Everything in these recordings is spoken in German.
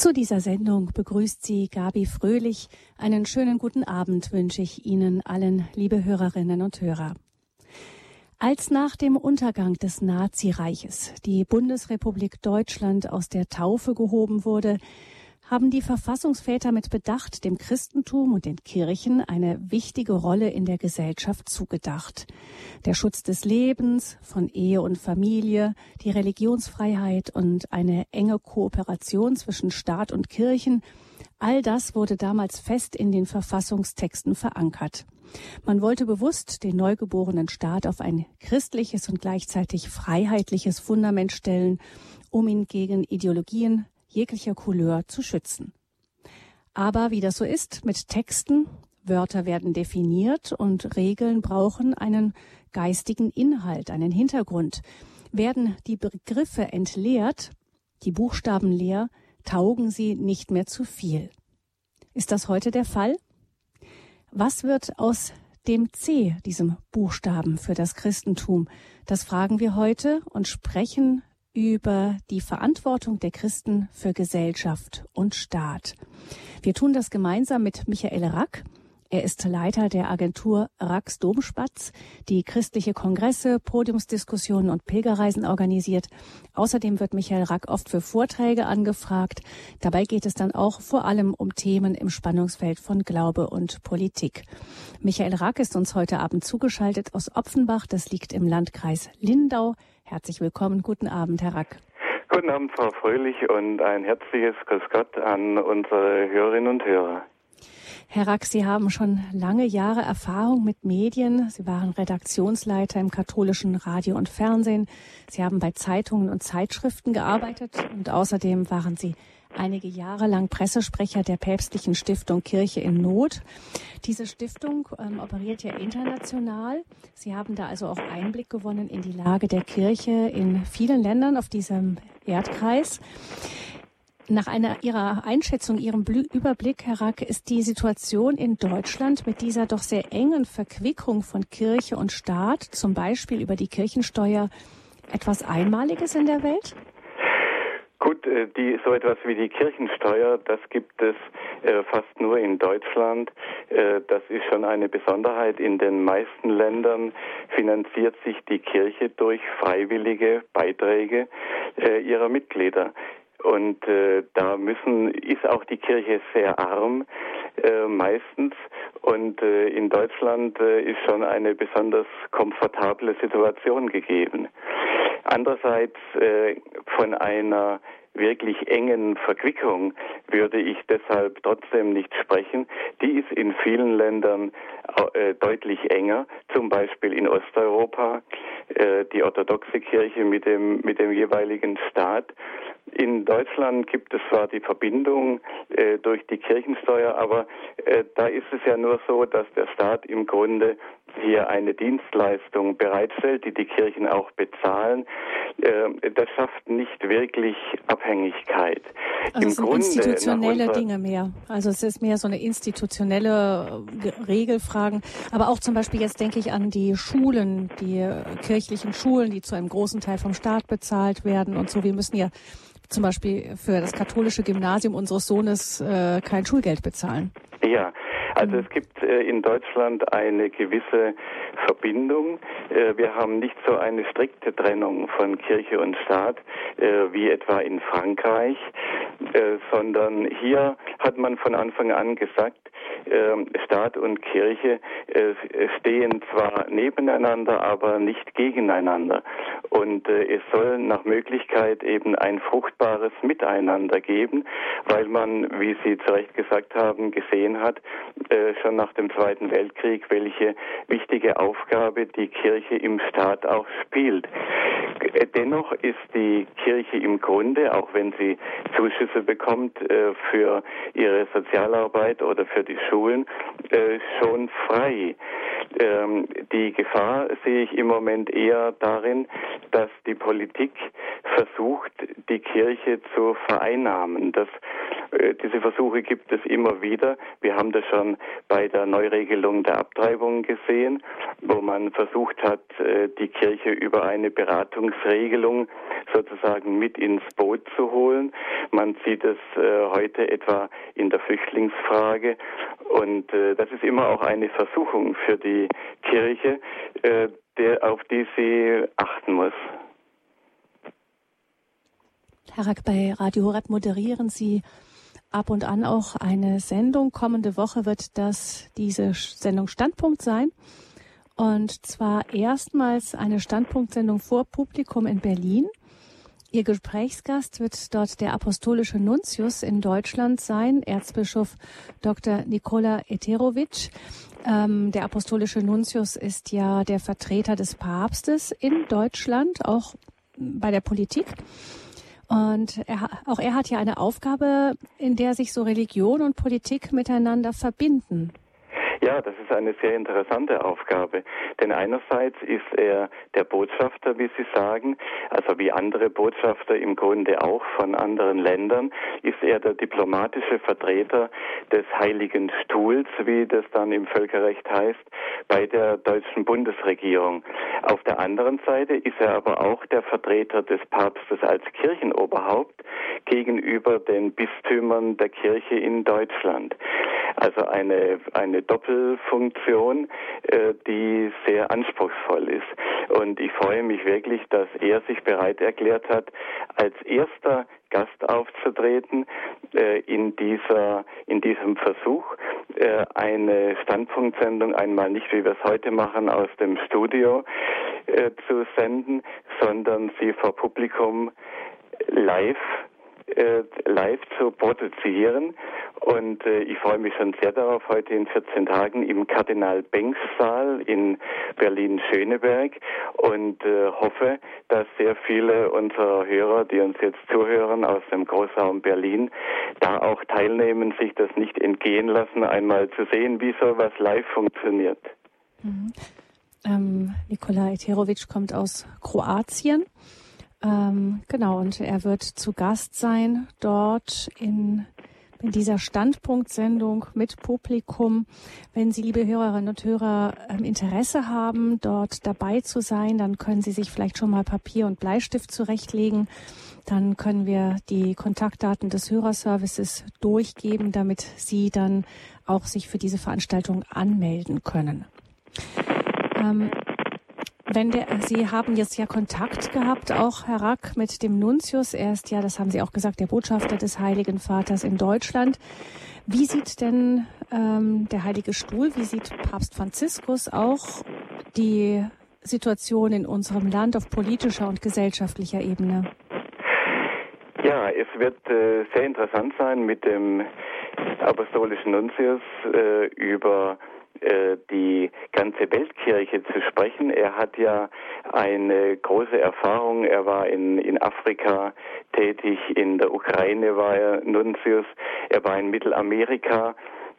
Zu dieser Sendung begrüßt Sie Gabi Fröhlich. Einen schönen guten Abend wünsche ich Ihnen allen, liebe Hörerinnen und Hörer. Als nach dem Untergang des Nazireiches die Bundesrepublik Deutschland aus der Taufe gehoben wurde, haben die Verfassungsväter mit Bedacht dem Christentum und den Kirchen eine wichtige Rolle in der Gesellschaft zugedacht. Der Schutz des Lebens, von Ehe und Familie, die Religionsfreiheit und eine enge Kooperation zwischen Staat und Kirchen, all das wurde damals fest in den Verfassungstexten verankert. Man wollte bewusst den neugeborenen Staat auf ein christliches und gleichzeitig freiheitliches Fundament stellen, um ihn gegen Ideologien, jeglicher Couleur zu schützen. Aber wie das so ist mit Texten, Wörter werden definiert und Regeln brauchen einen geistigen Inhalt, einen Hintergrund. Werden die Begriffe entleert, die Buchstaben leer, taugen sie nicht mehr zu viel. Ist das heute der Fall? Was wird aus dem C, diesem Buchstaben für das Christentum? Das fragen wir heute und sprechen über die Verantwortung der Christen für Gesellschaft und Staat. Wir tun das gemeinsam mit Michael Rack. Er ist Leiter der Agentur Racks Domspatz, die christliche Kongresse, Podiumsdiskussionen und Pilgerreisen organisiert. Außerdem wird Michael Rack oft für Vorträge angefragt. Dabei geht es dann auch vor allem um Themen im Spannungsfeld von Glaube und Politik. Michael Rack ist uns heute Abend zugeschaltet aus Opfenbach. Das liegt im Landkreis Lindau. Herzlich willkommen. Guten Abend, Herr Rack. Guten Abend, Frau Fröhlich, und ein herzliches Grüß Gott an unsere Hörerinnen und Hörer. Herr Rack, Sie haben schon lange Jahre Erfahrung mit Medien. Sie waren Redaktionsleiter im katholischen Radio und Fernsehen. Sie haben bei Zeitungen und Zeitschriften gearbeitet und außerdem waren Sie einige Jahre lang Pressesprecher der päpstlichen Stiftung Kirche in Not. Diese Stiftung ähm, operiert ja international. Sie haben da also auch Einblick gewonnen in die Lage der Kirche in vielen Ländern auf diesem Erdkreis. Nach einer Ihrer Einschätzung, Ihrem Überblick, Herr Rack, ist die Situation in Deutschland mit dieser doch sehr engen Verquickung von Kirche und Staat, zum Beispiel über die Kirchensteuer, etwas Einmaliges in der Welt? Gut, äh, die, so etwas wie die Kirchensteuer, das gibt es äh, fast nur in Deutschland. Äh, das ist schon eine Besonderheit. In den meisten Ländern finanziert sich die Kirche durch freiwillige Beiträge äh, ihrer Mitglieder. Und äh, da müssen ist auch die Kirche sehr arm äh, meistens. Und äh, in Deutschland äh, ist schon eine besonders komfortable Situation gegeben. Andererseits äh, von einer wirklich engen Verquickung würde ich deshalb trotzdem nicht sprechen. Die ist in vielen Ländern äh, deutlich enger, zum Beispiel in Osteuropa, äh, die orthodoxe Kirche mit dem, mit dem jeweiligen Staat. In Deutschland gibt es zwar die Verbindung äh, durch die Kirchensteuer, aber äh, da ist es ja nur so, dass der Staat im Grunde hier eine Dienstleistung bereitstellt, die die Kirchen auch bezahlen. Äh, das schafft nicht wirklich Abhängigkeit. Also Im es sind Grunde, institutionelle Dinge mehr. Also es ist mehr so eine institutionelle äh, Regelfragen. Aber auch zum Beispiel jetzt denke ich an die Schulen, die äh, kirchlichen Schulen, die zu einem großen Teil vom Staat bezahlt werden und so. Wir müssen ja zum Beispiel für das katholische Gymnasium unseres Sohnes äh, kein Schulgeld bezahlen. Ja, also es gibt äh, in Deutschland eine gewisse Verbindung. Äh, wir haben nicht so eine strikte Trennung von Kirche und Staat äh, wie etwa in Frankreich, sondern hier hat man von Anfang an gesagt, Staat und Kirche stehen zwar nebeneinander, aber nicht gegeneinander. Und es soll nach Möglichkeit eben ein fruchtbares Miteinander geben, weil man, wie Sie zu Recht gesagt haben, gesehen hat, äh, schon nach dem Zweiten Weltkrieg, welche wichtige Aufgabe die Kirche im Staat auch spielt. Dennoch ist die Kirche im Grunde, auch wenn sie Zuschüsse bekommt für ihre Sozialarbeit oder für die Schulen, schon frei. Ähm, die Gefahr sehe ich im Moment eher darin, dass die Politik versucht, die Kirche zu vereinnahmen. Das Äh, diese Versuche gibt es immer wieder. Wir haben das schon bei der Neuregelung der Abtreibung gesehen, wo man versucht hat, äh, die Kirche über eine Beratungsregelung sozusagen mit ins Boot zu holen. Man sieht es äh, heute etwa in der Flüchtlingsfrage. Und das ist immer auch eine Versuchung für die Kirche, auf die sie achten muss. Herr Rack, bei Radio Horeb moderieren Sie ab und an auch eine Sendung. Kommende Woche wird das diese Sendung Standpunkt sein. Und zwar erstmals eine Standpunktsendung vor Publikum in Berlin. Ihr Gesprächsgast wird dort der apostolische Nuntius in Deutschland sein, Erzbischof Dr. Nikola Eterovic. Ähm, der apostolische Nuntius ist ja der Vertreter des Papstes in Deutschland, auch bei der Politik. Und er, auch er hat ja eine Aufgabe, in der sich so Religion und Politik miteinander verbinden. Ja, das ist eine sehr interessante Aufgabe. Denn einerseits ist er der Botschafter, wie Sie sagen, also wie andere Botschafter im Grunde auch von anderen Ländern, ist er der diplomatische Vertreter des Heiligen Stuhls, wie das dann im Völkerrecht heißt, bei der deutschen Bundesregierung. Auf der anderen Seite ist er aber auch der Vertreter des Papstes als Kirchenoberhaupt gegenüber den Bistümern der Kirche in Deutschland. Also eine, eine Doppelfunktion, äh, die sehr anspruchsvoll ist. Und ich freue mich wirklich, dass er sich bereit erklärt hat, als erster Gast aufzutreten äh, in dieser in diesem Versuch äh, eine Standpunktsendung einmal nicht wie wir es heute machen aus dem Studio zu senden, sondern sie vor Publikum live äh, live zu produzieren. Und äh, ich freue mich schon sehr darauf, heute in 14 Tagen im Kardinal Benks Saal in Berlin-Schöneberg und äh, hoffe, dass sehr viele unserer Hörer, die uns jetzt zuhören aus dem Großraum Berlin, da auch teilnehmen, sich das nicht entgehen lassen, einmal zu sehen, wie sowas live funktioniert. Mhm. Ähm, Nikola Eterovic kommt aus Kroatien. Ähm, genau, und er wird zu Gast sein dort in, in dieser Standpunktsendung mit Publikum. Wenn Sie, liebe Hörerinnen und Hörer, ähm, Interesse haben, dort dabei zu sein, dann können Sie sich vielleicht schon mal Papier und Bleistift zurechtlegen. Dann können wir die Kontaktdaten des Hörerservices durchgeben, damit Sie dann auch sich für diese Veranstaltung anmelden können. Ähm, wenn der, Sie haben jetzt ja Kontakt gehabt, auch Herr Rack, mit dem Nuntius. Er ist ja, das haben Sie auch gesagt, der Botschafter des Heiligen Vaters in Deutschland. Wie sieht denn ähm, der Heilige Stuhl, wie sieht Papst Franziskus auch die Situation in unserem Land auf politischer und gesellschaftlicher Ebene? Ja, es wird äh, sehr interessant sein, mit dem apostolischen Nuntius äh, über äh, die ganze Weltkirche zu sprechen. Er hat ja eine große Erfahrung. Er war in, in Afrika tätig, in der Ukraine war er Nuntius, er war in Mittelamerika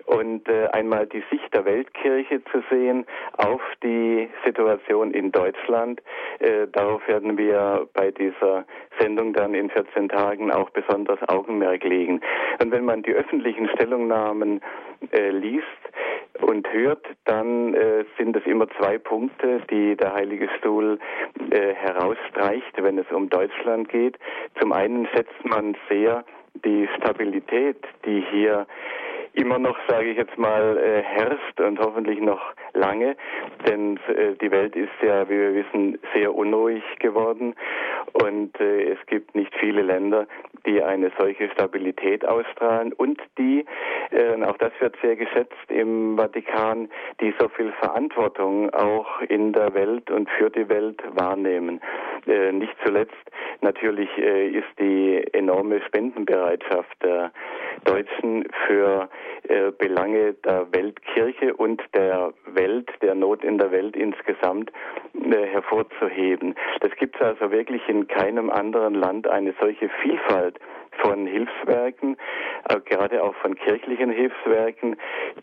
und äh, einmal die Sicht der Weltkirche zu sehen auf die Situation in Deutschland. Äh, darauf werden wir bei dieser Sendung dann in 14 Tagen auch besonders Augenmerk legen. Und wenn man die öffentlichen Stellungnahmen äh, liest und hört, dann äh, sind es immer zwei Punkte, die der Heilige Stuhl äh, herausstreicht, wenn es um Deutschland geht. Zum einen schätzt man sehr die Stabilität, die hier immer noch, sage ich jetzt mal, äh, herrscht und hoffentlich noch lange, denn äh, die Welt ist ja, wie wir wissen, sehr unruhig geworden und äh, es gibt nicht viele Länder, die eine solche Stabilität ausstrahlen und die, äh, auch das wird sehr geschätzt im Vatikan, die so viel Verantwortung auch in der Welt und für die Welt wahrnehmen. Äh, nicht zuletzt natürlich äh, ist die enorme Spendenbereitschaft der Deutschen für äh, Belange der Weltkirche und der Welt, der Not in der Welt insgesamt äh, hervorzuheben. Das gibt es also wirklich in keinem anderen Land eine solche Vielfalt von Hilfswerken, äh, gerade auch von kirchlichen Hilfswerken,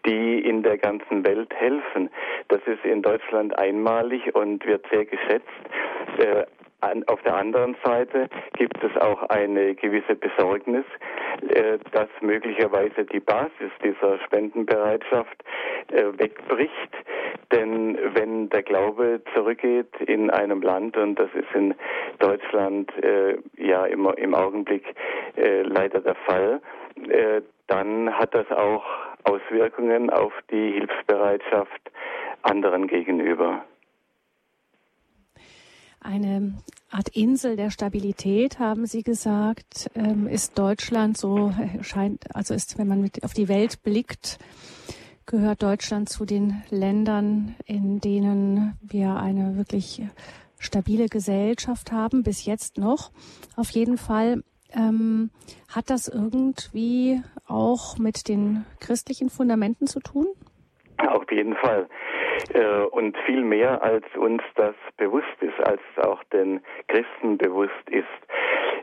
die in der ganzen Welt helfen. Das ist in Deutschland einmalig und wird sehr geschätzt. An, auf der anderen Seite gibt es auch eine gewisse Besorgnis, äh, dass möglicherweise die Basis dieser Spendenbereitschaft äh, wegbricht. Denn wenn der Glaube zurückgeht in einem Land, und das ist in Deutschland äh, ja immer im Augenblick äh, leider der Fall, äh, dann hat das auch Auswirkungen auf die Hilfsbereitschaft anderen gegenüber. Eine Art Insel der Stabilität, haben Sie gesagt, ähm, ist Deutschland so, scheint, also ist, wenn man mit auf die Welt blickt, gehört Deutschland zu den Ländern, in denen wir eine wirklich stabile Gesellschaft haben, bis jetzt noch. Auf jeden Fall ähm, hat das irgendwie auch mit den christlichen Fundamenten zu tun? Auf jeden Fall. Äh, und viel mehr als uns das bewusst ist, als auch den Christen bewusst ist.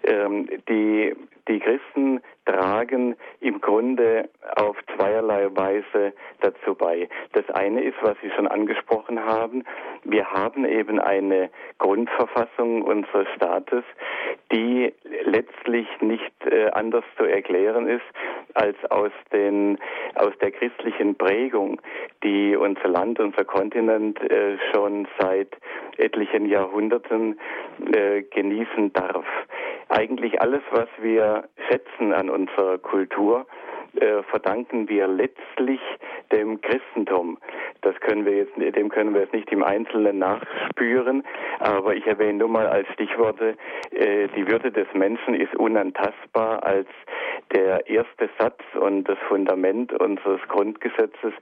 Ähm, die, die Christen tragen im Grunde auf zweierlei Weise dazu bei. Das eine ist, was Sie schon angesprochen haben, wir haben eben eine Grundverfassung unseres Staates, die letztlich nicht äh, anders zu erklären ist als aus den aus der christlichen Prägung, die unser Land, unser Kontinent äh, schon seit etlichen Jahrhunderten äh, genießen darf. Eigentlich alles, was wir schätzen an unserer Kultur, äh, verdanken wir letztlich dem Christentum. Das können wir jetzt, dem können wir jetzt nicht im Einzelnen nachspüren, aber ich erwähne nur mal als Stichworte, äh, die Würde des Menschen ist unantastbar als der erste Satz und das Fundament unseres Grundgesetzes.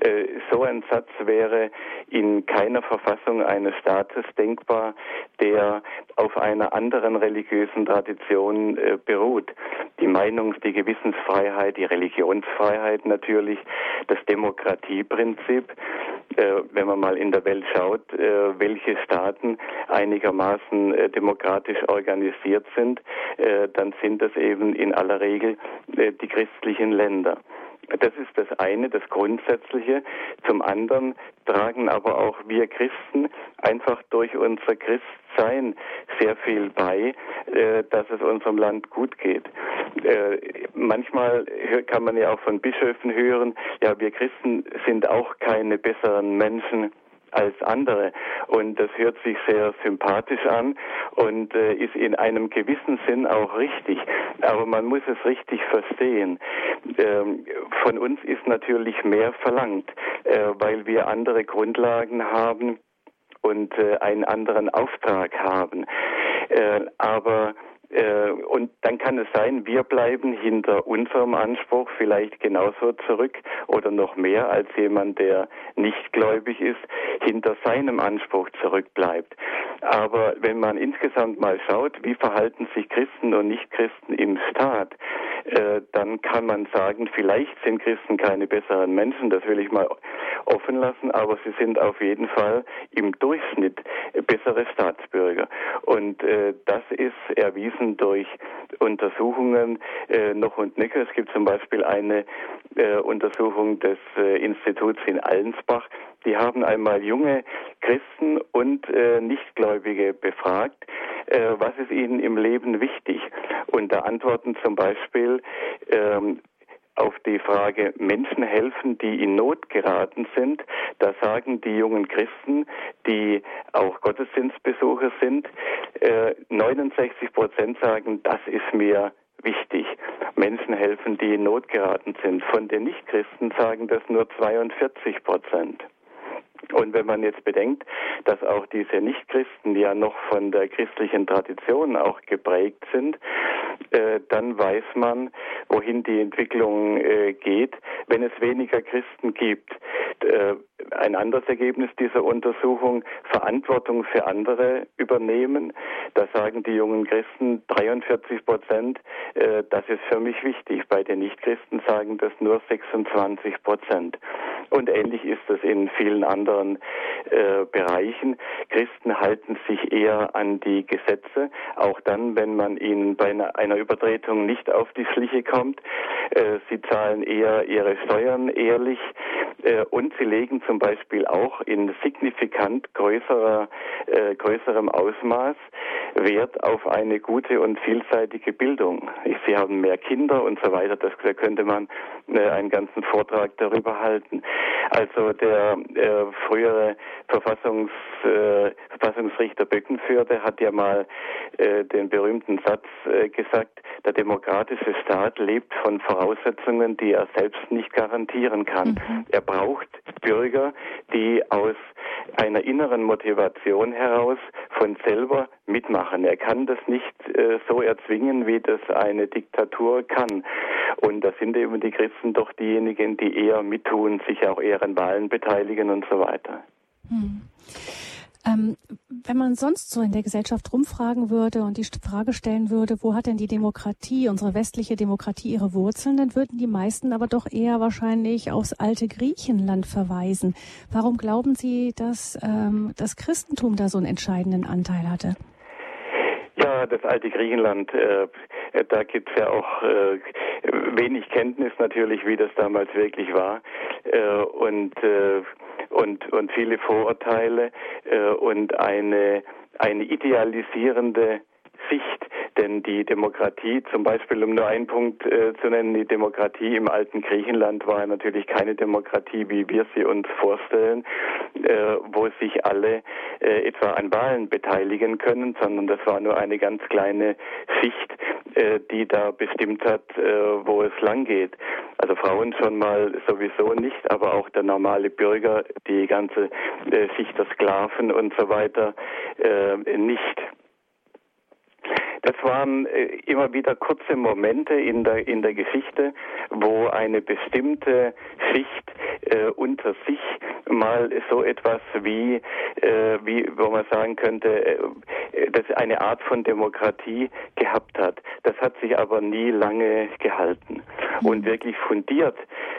Äh, so ein Satz wäre in keiner Verfassung eines Staates denkbar, der auf einer anderen religiösen Tradition äh, beruht. Die Meinungs-, die Gewissensfreiheit, die Religionsfreiheit natürlich, das Demokratieprinzip. Äh, wenn man mal in der Welt schaut, äh, welche Staaten einigermaßen äh, demokratisch organisiert sind, dann sind das eben in aller Regel die christlichen Länder. Das ist das eine, das Grundsätzliche. Zum anderen tragen aber auch wir Christen einfach durch unser Christsein sehr viel bei, äh, dass es unserem Land gut geht. Äh, manchmal kann man ja auch von Bischöfen hören, ja, wir Christen sind auch keine besseren Menschen als andere. Und das hört sich sehr sympathisch an und äh, ist in einem gewissen Sinn auch richtig. Aber man muss es richtig verstehen. Ähm, von uns ist natürlich mehr verlangt, äh, weil wir andere Grundlagen haben und äh, einen anderen Auftrag haben. Äh, aber äh, und dann kann es sein, wir bleiben hinter unserem Anspruch vielleicht genauso zurück oder noch mehr als jemand, der nicht gläubig ist, hinter seinem Anspruch zurückbleibt. Aber wenn man insgesamt mal schaut, wie verhalten sich Christen und Nichtchristen im Staat, äh, dann kann man sagen, vielleicht sind Christen keine besseren Menschen, das will ich mal offen lassen, aber sie sind auf jeden Fall im Durchschnitt bessere Staatsbürger. Und äh, das ist erwiesen durch Untersuchungen äh, noch und nöcher. Es gibt zum Beispiel eine äh, Untersuchung des äh, Instituts in Allensbach, die haben einmal junge Christen und äh, Nichtgläubige befragt, äh, was ist ihnen im Leben wichtig. Und da antworten zum Beispiel ähm, auf die Frage Menschen helfen, die in Not geraten sind, da sagen die jungen Christen, die auch Gottesdienstbesucher sind, äh, 69 Prozent sagen, das ist mir wichtig. Menschen helfen, die in Not geraten sind. Von den Nichtchristen sagen das nur 42 Prozent. Und wenn man jetzt bedenkt, dass auch diese Nichtchristen ja noch von der christlichen Tradition auch geprägt sind, äh, dann weiß man, wohin die Entwicklung äh, geht, wenn es weniger Christen gibt. Äh, ein anderes Ergebnis dieser Untersuchung, Verantwortung für andere übernehmen. Da sagen die jungen Christen 43 Prozent, äh, das ist für mich wichtig. Bei den Nichtchristen sagen das nur 26 Prozent. Und ähnlich ist es in vielen anderen äh, Bereichen. Christen halten sich eher an die Gesetze, auch dann, wenn man ihnen bei einer, einer Übertretung nicht auf die Schliche kommt. Äh, sie zahlen eher ihre Steuern ehrlich. Äh, und sie legen zum Beispiel auch in signifikant größerer, äh, größerem Ausmaß Wert auf eine gute und vielseitige Bildung. Sie haben mehr Kinder und so weiter. Das, da könnte man äh, einen ganzen Vortrag darüber halten. Also der äh, frühere Verfassungs, äh, Verfassungsrichter Böckenförde hat ja mal äh, den berühmten Satz äh, gesagt, der demokratische Staat lebt von Voraussetzungen, die er selbst nicht garantieren kann. Mhm. Er braucht Bürger, die aus einer inneren Motivation heraus von selber mitmachen. Er kann das nicht äh, so erzwingen, wie das eine Diktatur kann. Und da sind eben die Christen doch diejenigen, die eher mittun, auch eher an Wahlen beteiligen und so weiter. Hm. Ähm, wenn man sonst so in der Gesellschaft rumfragen würde und die Frage stellen würde, wo hat denn die Demokratie, unsere westliche Demokratie ihre Wurzeln, dann würden die meisten aber doch eher wahrscheinlich aufs alte Griechenland verweisen. Warum glauben Sie, dass ähm, das Christentum da so einen entscheidenden Anteil hatte? Ja, das alte Griechenland, äh, da gibt es ja auch äh, wenig Kenntnis natürlich, wie das damals wirklich war. Äh, und äh, und, und viele Vorurteile äh, und eine, eine idealisierende Sicht. Denn die Demokratie, zum Beispiel um nur einen Punkt äh, zu nennen, die Demokratie im alten Griechenland war natürlich keine Demokratie, wie wir sie uns vorstellen, äh, wo sich alle äh, etwa an Wahlen beteiligen können, sondern das war nur eine ganz kleine Schicht, äh, die da bestimmt hat, äh, wo es lang geht. Also Frauen schon mal sowieso nicht, aber auch der normale Bürger, die ganze äh, Schicht der Sklaven und so weiter nicht. Das waren äh, immer wieder kurze Momente in der, in der Geschichte, wo eine bestimmte Schicht äh, unter sich mal so etwas wie, äh, wie, wo man sagen könnte, äh, das eine Art von Demokratie gehabt hat. Das hat sich aber nie lange gehalten. Und wirklich fundiert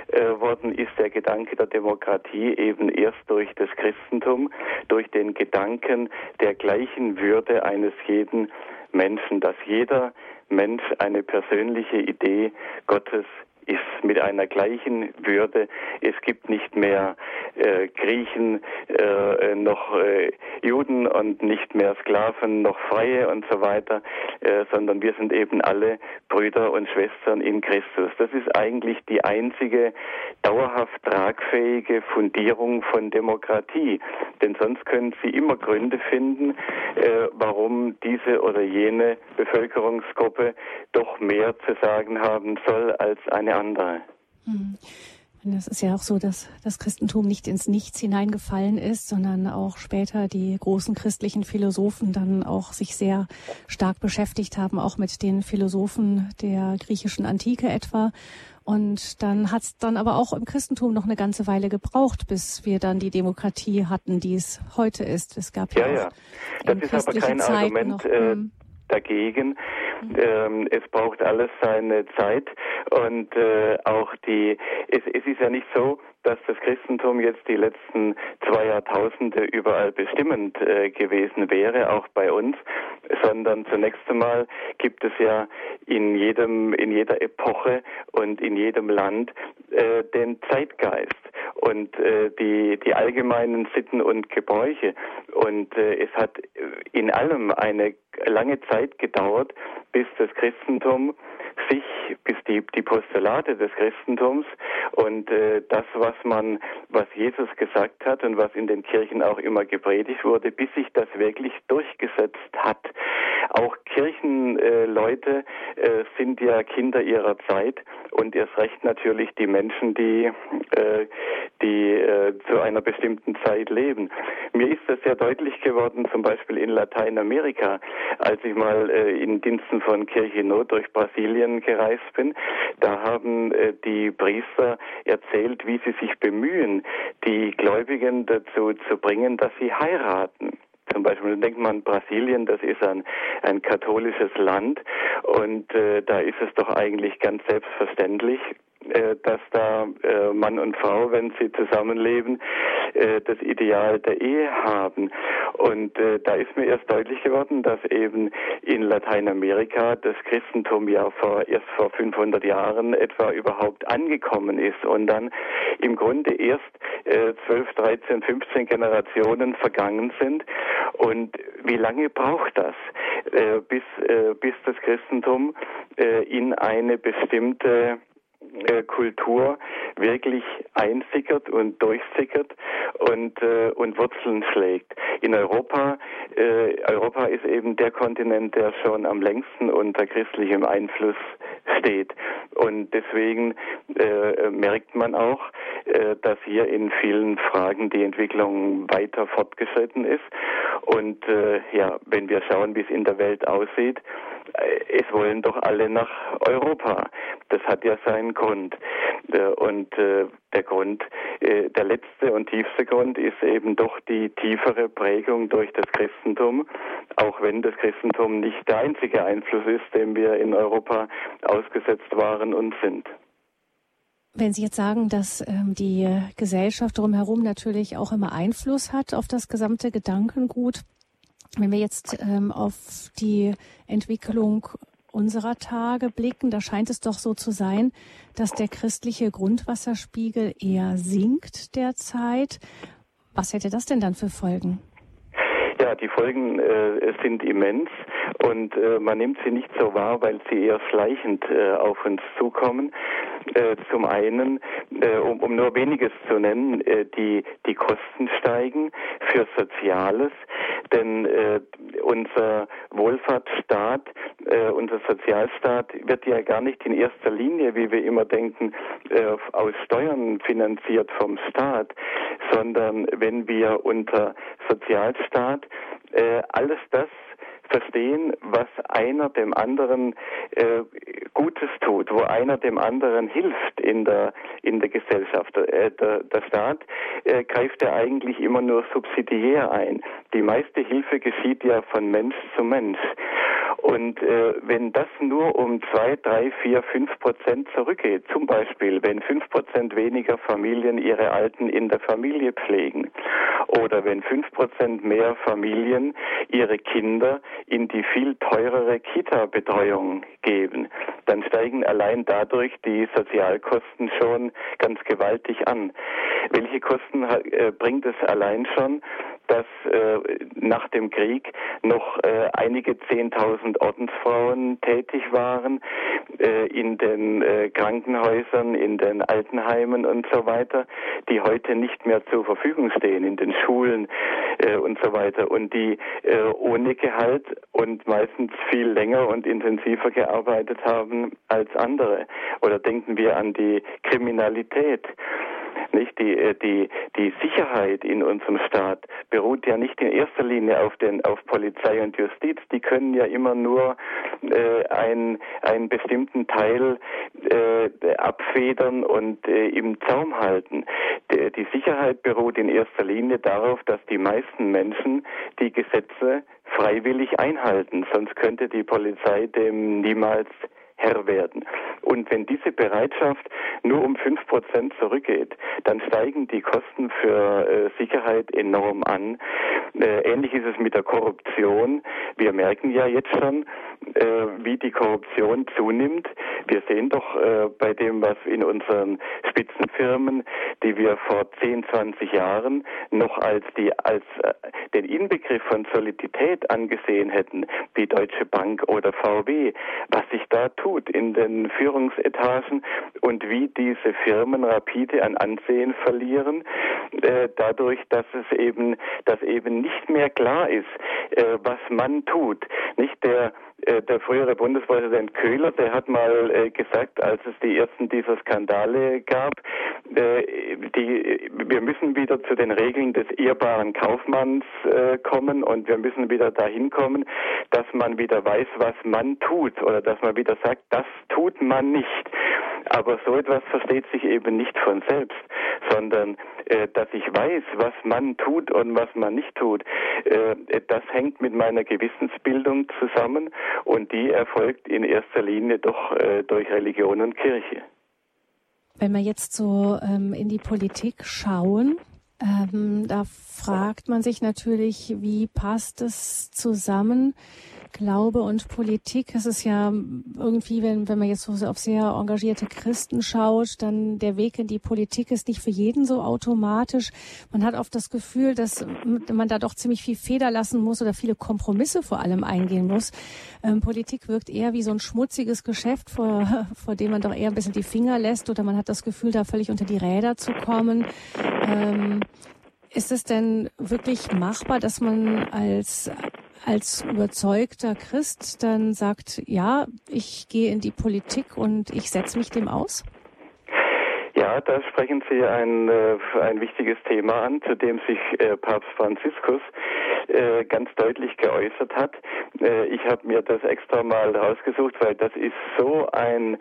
äh, worden ist der Gedanke der Demokratie eben erst durch das Christentum, durch den Gedanken der gleichen Würde eines jeden Menschen, dass jeder Mensch eine persönliche Idee Gottes ist mit einer gleichen Würde. Es gibt nicht mehr äh, Griechen, äh, noch äh, Juden und nicht mehr Sklaven, noch Freie und so weiter, äh, sondern wir sind eben alle Brüder und Schwestern in Christus. Das ist eigentlich die einzige dauerhaft tragfähige Fundierung von Demokratie. Denn sonst können Sie immer Gründe finden, äh, warum diese oder jene Bevölkerungsgruppe doch mehr zu sagen haben soll als eine andere. Hm. Es ist ja auch so, dass das Christentum nicht ins Nichts hineingefallen ist, sondern auch später die großen christlichen Philosophen dann auch sich sehr stark beschäftigt haben, auch mit den Philosophen der griechischen Antike etwa. Und dann hat es dann aber auch im Christentum noch eine ganze Weile gebraucht, bis wir dann die Demokratie hatten, die es heute ist. Es gab ja, ja, ja. Das ist aber kein Zeiten Argument. Noch, äh, hm dagegen. Ähm, es braucht alles seine Zeit und äh, auch die, es, es ist ja nicht so, dass das Christentum jetzt die letzten zwei Jahrtausende überall bestimmend äh, gewesen wäre, auch bei uns, sondern zunächst einmal gibt es ja in jedem, in jeder Epoche und in jedem Land äh, den Zeitgeist und äh, die, die allgemeinen Sitten und Gebräuche. Und äh, es hat in allem eine lange Zeit gedauert, bis das Christentum sich, bis die, die Postulate des Christentums und äh, das, was man, was Jesus gesagt hat und was in den Kirchen auch immer gepredigt wurde, bis sich das wirklich durchgesetzt hat. Auch Kirchenleute äh, sind ja Kinder ihrer Zeit und erst recht natürlich die Menschen, die, äh, die äh, zu einer bestimmten Zeit leben. Mir ist das sehr deutlich geworden, zum Beispiel in Lateinamerika, als ich mal äh, in Diensten von Kirche Not durch Brasilien gereist bin. Da haben äh, die Priester erzählt, wie sie sich bemühen, die Gläubigen dazu zu bringen, dass sie heiraten. Zum Beispiel denkt man, Brasilien, das ist ein, ein katholisches Land und äh, da ist es doch eigentlich ganz selbstverständlich, dass da äh, Mann und Frau, wenn sie zusammenleben, äh, das Ideal der Ehe haben. Und äh, da ist mir erst deutlich geworden, dass eben in Lateinamerika das Christentum ja vor, erst vor 500 Jahren etwa überhaupt angekommen ist und dann im Grunde erst äh, 12, 13, 15 Generationen vergangen sind. Und wie lange braucht das, äh, bis, äh, bis das Christentum äh, in eine bestimmte äh, Kultur wirklich einsickert und durchsickert und, äh, und Wurzeln schlägt. In Europa, äh, Europa ist eben der Kontinent, der schon am längsten unter christlichem Einfluss steht. Und deswegen äh, merkt man auch, äh, dass hier in vielen Fragen die Entwicklung weiter fortgeschritten ist. Und äh, ja, wenn wir schauen, wie es in der Welt aussieht, es wollen doch alle nach Europa. Das hat ja seinen Grund. Äh, und äh, der Grund, äh, der letzte und tiefste Grund ist eben doch die tiefere Prägung durch das Christentum, auch wenn das Christentum nicht der einzige Einfluss ist, dem wir in Europa ausgesetzt waren und sind. Wenn Sie jetzt sagen, dass ähm, die Gesellschaft drumherum natürlich auch immer Einfluss hat auf das gesamte Gedankengut, wenn wir jetzt ähm, auf die Entwicklung unserer Tage blicken, da scheint es doch so zu sein, dass der christliche Grundwasserspiegel eher sinkt derzeit. Was hätte das denn dann für Folgen? Ja, die Folgen äh, sind immens und äh, man nimmt sie nicht so wahr, weil sie eher schleichend äh, auf uns zukommen. Äh, zum einen, äh, um, um nur weniges zu nennen, äh, die, die Kosten steigen für Soziales, denn unser Wohlfahrtsstaat, unser Sozialstaat wird ja gar nicht in erster Linie, wie wir immer denken, aus Steuern finanziert vom Staat, sondern wenn wir unter Sozialstaat alles das verstehen, was einer dem anderen äh, Gutes tut, wo einer dem anderen hilft in der in der Gesellschaft. Äh, der, der Staat äh, greift ja eigentlich immer nur subsidiär ein. Die meiste Hilfe geschieht ja von Mensch zu Mensch. Und äh, wenn das nur um zwei, drei, vier, fünf Prozent zurückgeht, zum Beispiel, wenn fünf Prozent weniger Familien ihre Alten in der Familie pflegen, oder wenn fünf Prozent mehr Familien ihre Kinder in die viel teurere Kita-Betreuung geben, dann steigen allein dadurch die Sozialkosten schon ganz gewaltig an. Welche Kosten äh, bringt es allein schon, dass äh, nach dem Krieg noch äh, einige Zehntausend Ordensfrauen tätig waren äh, in den äh, Krankenhäusern, in den Altenheimen und so weiter, die heute nicht mehr zur Verfügung stehen in den Schulen äh, und so weiter und die äh, ohne Gehalt und meistens viel länger und intensiver gearbeitet haben als andere. Oder denken wir an die Kriminalität. Nicht die, äh, die, die Sicherheit in unserem Staat beruht ja nicht in erster Linie auf den, auf Polizei und Justiz. Die können ja immer nur äh, ein, einen bestimmten Teil äh, abfedern und äh, im Zaum halten. Die, die Sicherheit beruht in erster Linie darauf, dass die meisten Menschen die Gesetze freiwillig einhalten. Sonst könnte die Polizei dem niemals Herr werden. Und wenn diese Bereitschaft nur um fünf Prozent zurückgeht, dann steigen die Kosten für äh, Sicherheit enorm an. Äh, ähnlich ist es mit der Korruption. Wir merken ja jetzt schon, äh, wie die Korruption zunimmt. Wir sehen doch äh, bei dem, was in unseren Spitzenfirmen, die wir vor 10, 20 Jahren noch als die als äh, den Inbegriff von Solidität angesehen hätten, wie Deutsche Bank oder VW, was sich da tut tut in den Führungsetagen und wie diese Firmen rapide an Ansehen verlieren, äh, dadurch, dass es eben, dass eben nicht mehr klar ist, äh, was man tut. Nicht der der frühere Bundespräsident Köhler, der hat mal äh, gesagt, als es die ersten dieser Skandale gab, äh, die, wir müssen wieder zu den Regeln des ehrbaren Kaufmanns äh, kommen und wir müssen wieder dahin kommen, dass man wieder weiß, was man tut oder dass man wieder sagt, das tut man nicht. Aber so etwas versteht sich eben nicht von selbst, sondern äh, dass ich weiß, was man tut und was man nicht tut, äh, das hängt mit meiner Gewissensbildung zusammen und die erfolgt in erster Linie doch äh, durch Religion und Kirche. Wenn wir jetzt so ähm, in die Politik schauen, ähm, da fragt man sich natürlich, wie passt es zusammen? Glaube und Politik. Es ist ja irgendwie, wenn, wenn man jetzt so auf sehr engagierte Christen schaut, dann der Weg in die Politik ist nicht für jeden so automatisch. Man hat oft das Gefühl, dass man da doch ziemlich viel Feder lassen muss oder viele Kompromisse vor allem eingehen muss. Ähm, Politik wirkt eher wie so ein schmutziges Geschäft, vor, vor dem man doch eher ein bisschen die Finger lässt oder man hat das Gefühl, da völlig unter die Räder zu kommen. Ähm, ist es denn wirklich machbar, dass man als als überzeugter Christ dann sagt, ja, ich gehe in die Politik und ich setze mich dem aus? Ja, da sprechen Sie ein, äh, ein wichtiges Thema an, zu dem sich äh, Papst Franziskus äh, ganz deutlich geäußert hat. Äh, ich habe mir das extra mal rausgesucht, weil das ist so ein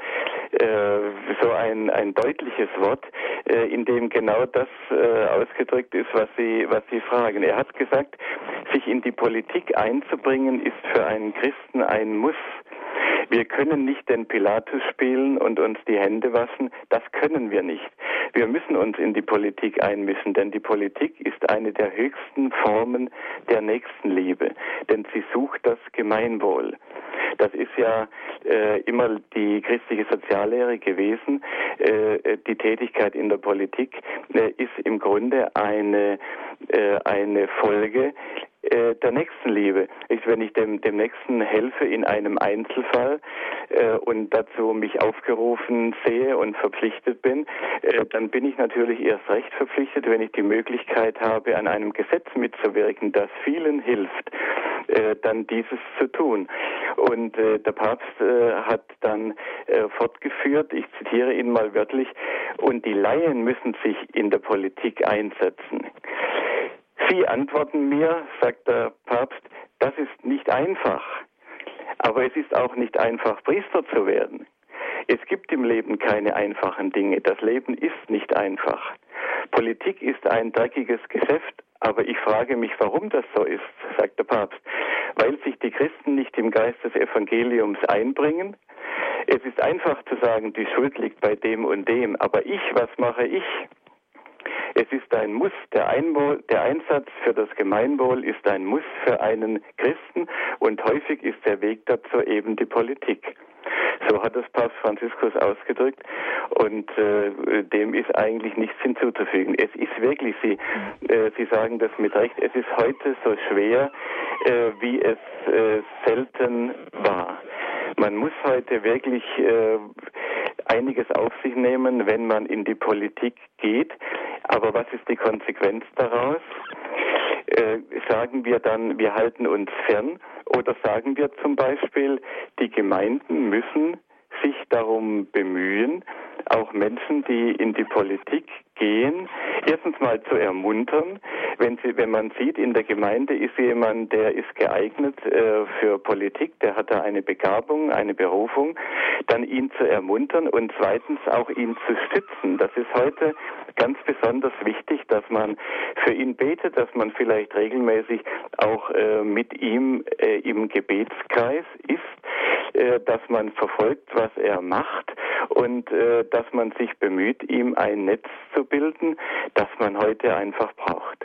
äh, so ein, ein deutliches Wort, äh, in dem genau das ausgedrückt ist, was Sie was Sie fragen. Er hat gesagt, sich in die Politik einzubringen, ist für einen Christen ein Muss. Wir können nicht den Pilatus spielen und uns die Hände waschen. Das können wir nicht. Wir müssen uns in die Politik einmischen, denn die Politik ist eine der höchsten Formen der Nächstenliebe, denn sie sucht das Gemeinwohl. Das ist ja äh, immer die christliche Soziallehre gewesen. Äh, die Tätigkeit in der Politik äh, ist im Grunde eine, äh, eine Folge äh, der Nächstenliebe. Ich, wenn ich dem, dem Nächsten helfe in einem Einzelfall äh, und dazu mich aufgerufen sehe und verpflichtet bin, äh, dann bin ich natürlich erst recht verpflichtet, wenn ich die Möglichkeit habe, an einem Gesetz mitzuwirken, das vielen hilft, äh, dann dieses zu tun. Und äh, der Papst äh, hat dann fortgeführt, ich zitiere ihn mal wörtlich, und die Laien müssen sich in der Politik einsetzen. Sie antworten mir, sagt der Papst, das ist nicht einfach. Aber es ist auch nicht einfach, Priester zu werden. Es gibt im Leben keine einfachen Dinge. Das Leben ist nicht einfach. Politik ist ein dreckiges Geschäft, aber ich frage mich, warum das so ist, sagt der Papst. Weil sich die Christen nicht im Geist des Evangeliums einbringen. Es ist einfach zu sagen, die Schuld liegt bei dem und dem, aber ich, was mache ich? Es ist ein Muss. Der, Einwohl, der Einsatz für das Gemeinwohl ist ein Muss für einen Christen und häufig ist der Weg dazu eben die Politik. So hat es Papst Franziskus ausgedrückt und äh, dem ist eigentlich nichts hinzuzufügen. Es ist wirklich, Sie, äh, Sie sagen das mit Recht, es ist heute so schwer, äh, wie es äh, selten war. Man muss heute wirklich äh, einiges auf sich nehmen, wenn man in die Politik geht. Aber was ist die Konsequenz daraus? Äh, sagen wir dann, wir halten uns fern oder sagen wir zum Beispiel, die Gemeinden müssen sich darum bemühen, auch Menschen, die in die Politik gehen, erstens mal zu ermuntern, wenn sie, wenn man sieht, in der Gemeinde ist jemand, der ist geeignet äh, für Politik, der hat da eine Begabung, eine Berufung, dann ihn zu ermuntern und zweitens auch ihn zu stützen. Das ist heute ganz besonders wichtig, dass man für ihn betet, dass man vielleicht regelmäßig auch äh, mit ihm äh, im Gebetskreis ist, äh, dass man verfolgt, was er macht und äh, dass man sich bemüht, ihm ein Netz zu bilden, das man heute einfach braucht.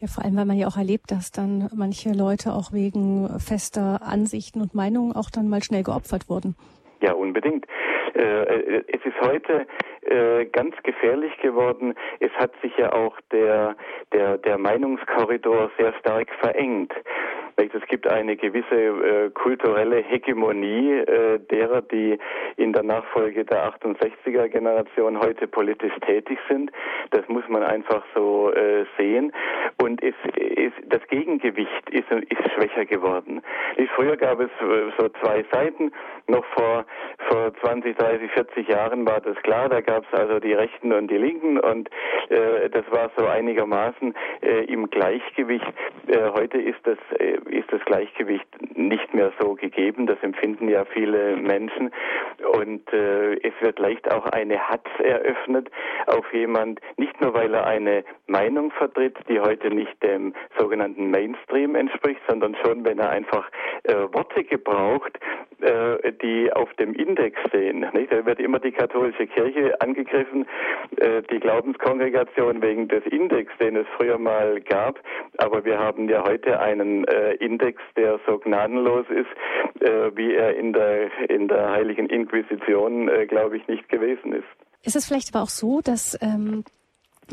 Ja, vor allem, weil man ja auch erlebt, dass dann manche Leute auch wegen fester Ansichten und Meinungen auch dann mal schnell geopfert wurden. Ja, unbedingt. Äh, äh, es ist heute äh, ganz gefährlich geworden. Es hat sich ja auch der, der, der Meinungskorridor sehr stark verengt. Es gibt eine gewisse äh, kulturelle Hegemonie äh, derer, die in der Nachfolge der 68er Generation heute politisch tätig sind. Das muss man einfach so äh, sehen. Und es, es, das Gegengewicht ist, ist schwächer geworden. Früher gab es äh, so zwei Seiten. Noch vor, vor 20, 30, 40 Jahren war das klar. Da gab es also die Rechten und die Linken und äh, das war so einigermaßen äh, im Gleichgewicht. heute ist das ist das Gleichgewicht nicht mehr so gegeben. Das empfinden ja viele Menschen. Und äh, es wird leicht auch eine Hatz eröffnet auf jemand, nicht nur weil er eine Meinung vertritt, die heute nicht dem sogenannten Mainstream entspricht, sondern schon, wenn er einfach äh, Worte gebraucht, äh, die auf dem Index stehen. Nicht? Da wird immer die katholische Kirche angegriffen, äh, die Glaubenskongregation wegen des Index, den es früher mal gab. Aber wir haben ja heute einen äh, Index, der so gnadenlos ist, äh, wie er in der, in der Heiligen Inquisition, äh, glaube ich, nicht gewesen ist. Ist es vielleicht aber auch so, dass ähm,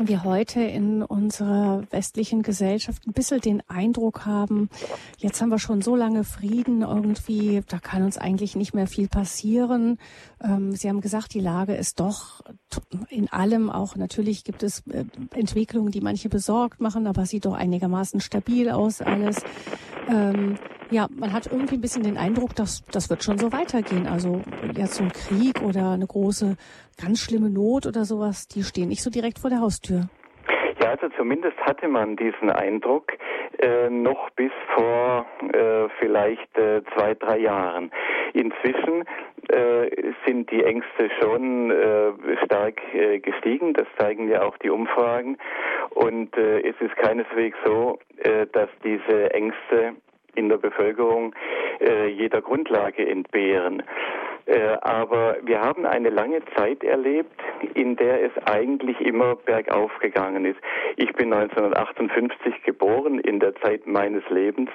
wir heute in unserer westlichen Gesellschaft ein bisschen den Eindruck haben, jetzt haben wir schon so lange Frieden, irgendwie, da kann uns eigentlich nicht mehr viel passieren. Ähm, Sie haben gesagt, die Lage ist doch in allem auch, natürlich gibt es äh, Entwicklungen, die manche besorgt machen, aber sieht doch einigermaßen stabil aus alles. Ähm, ja, man hat irgendwie ein bisschen den Eindruck, dass das wird schon so weitergehen. Also jetzt so ein Krieg oder eine große, ganz schlimme Not oder sowas, die stehen nicht so direkt vor der Haustür. Ja, also zumindest hatte man diesen Eindruck äh, noch bis vor äh, vielleicht äh, zwei, drei Jahren. Inzwischen äh, sind die Ängste schon äh, stark äh, gestiegen. Das zeigen ja auch die Umfragen. Und es ist keineswegs so, dass diese Ängste in der Bevölkerung jeder Grundlage entbehren. Äh, aber wir haben eine lange Zeit erlebt, in der es eigentlich immer bergauf gegangen ist. Ich bin 1958 geboren. In der Zeit meines Lebens,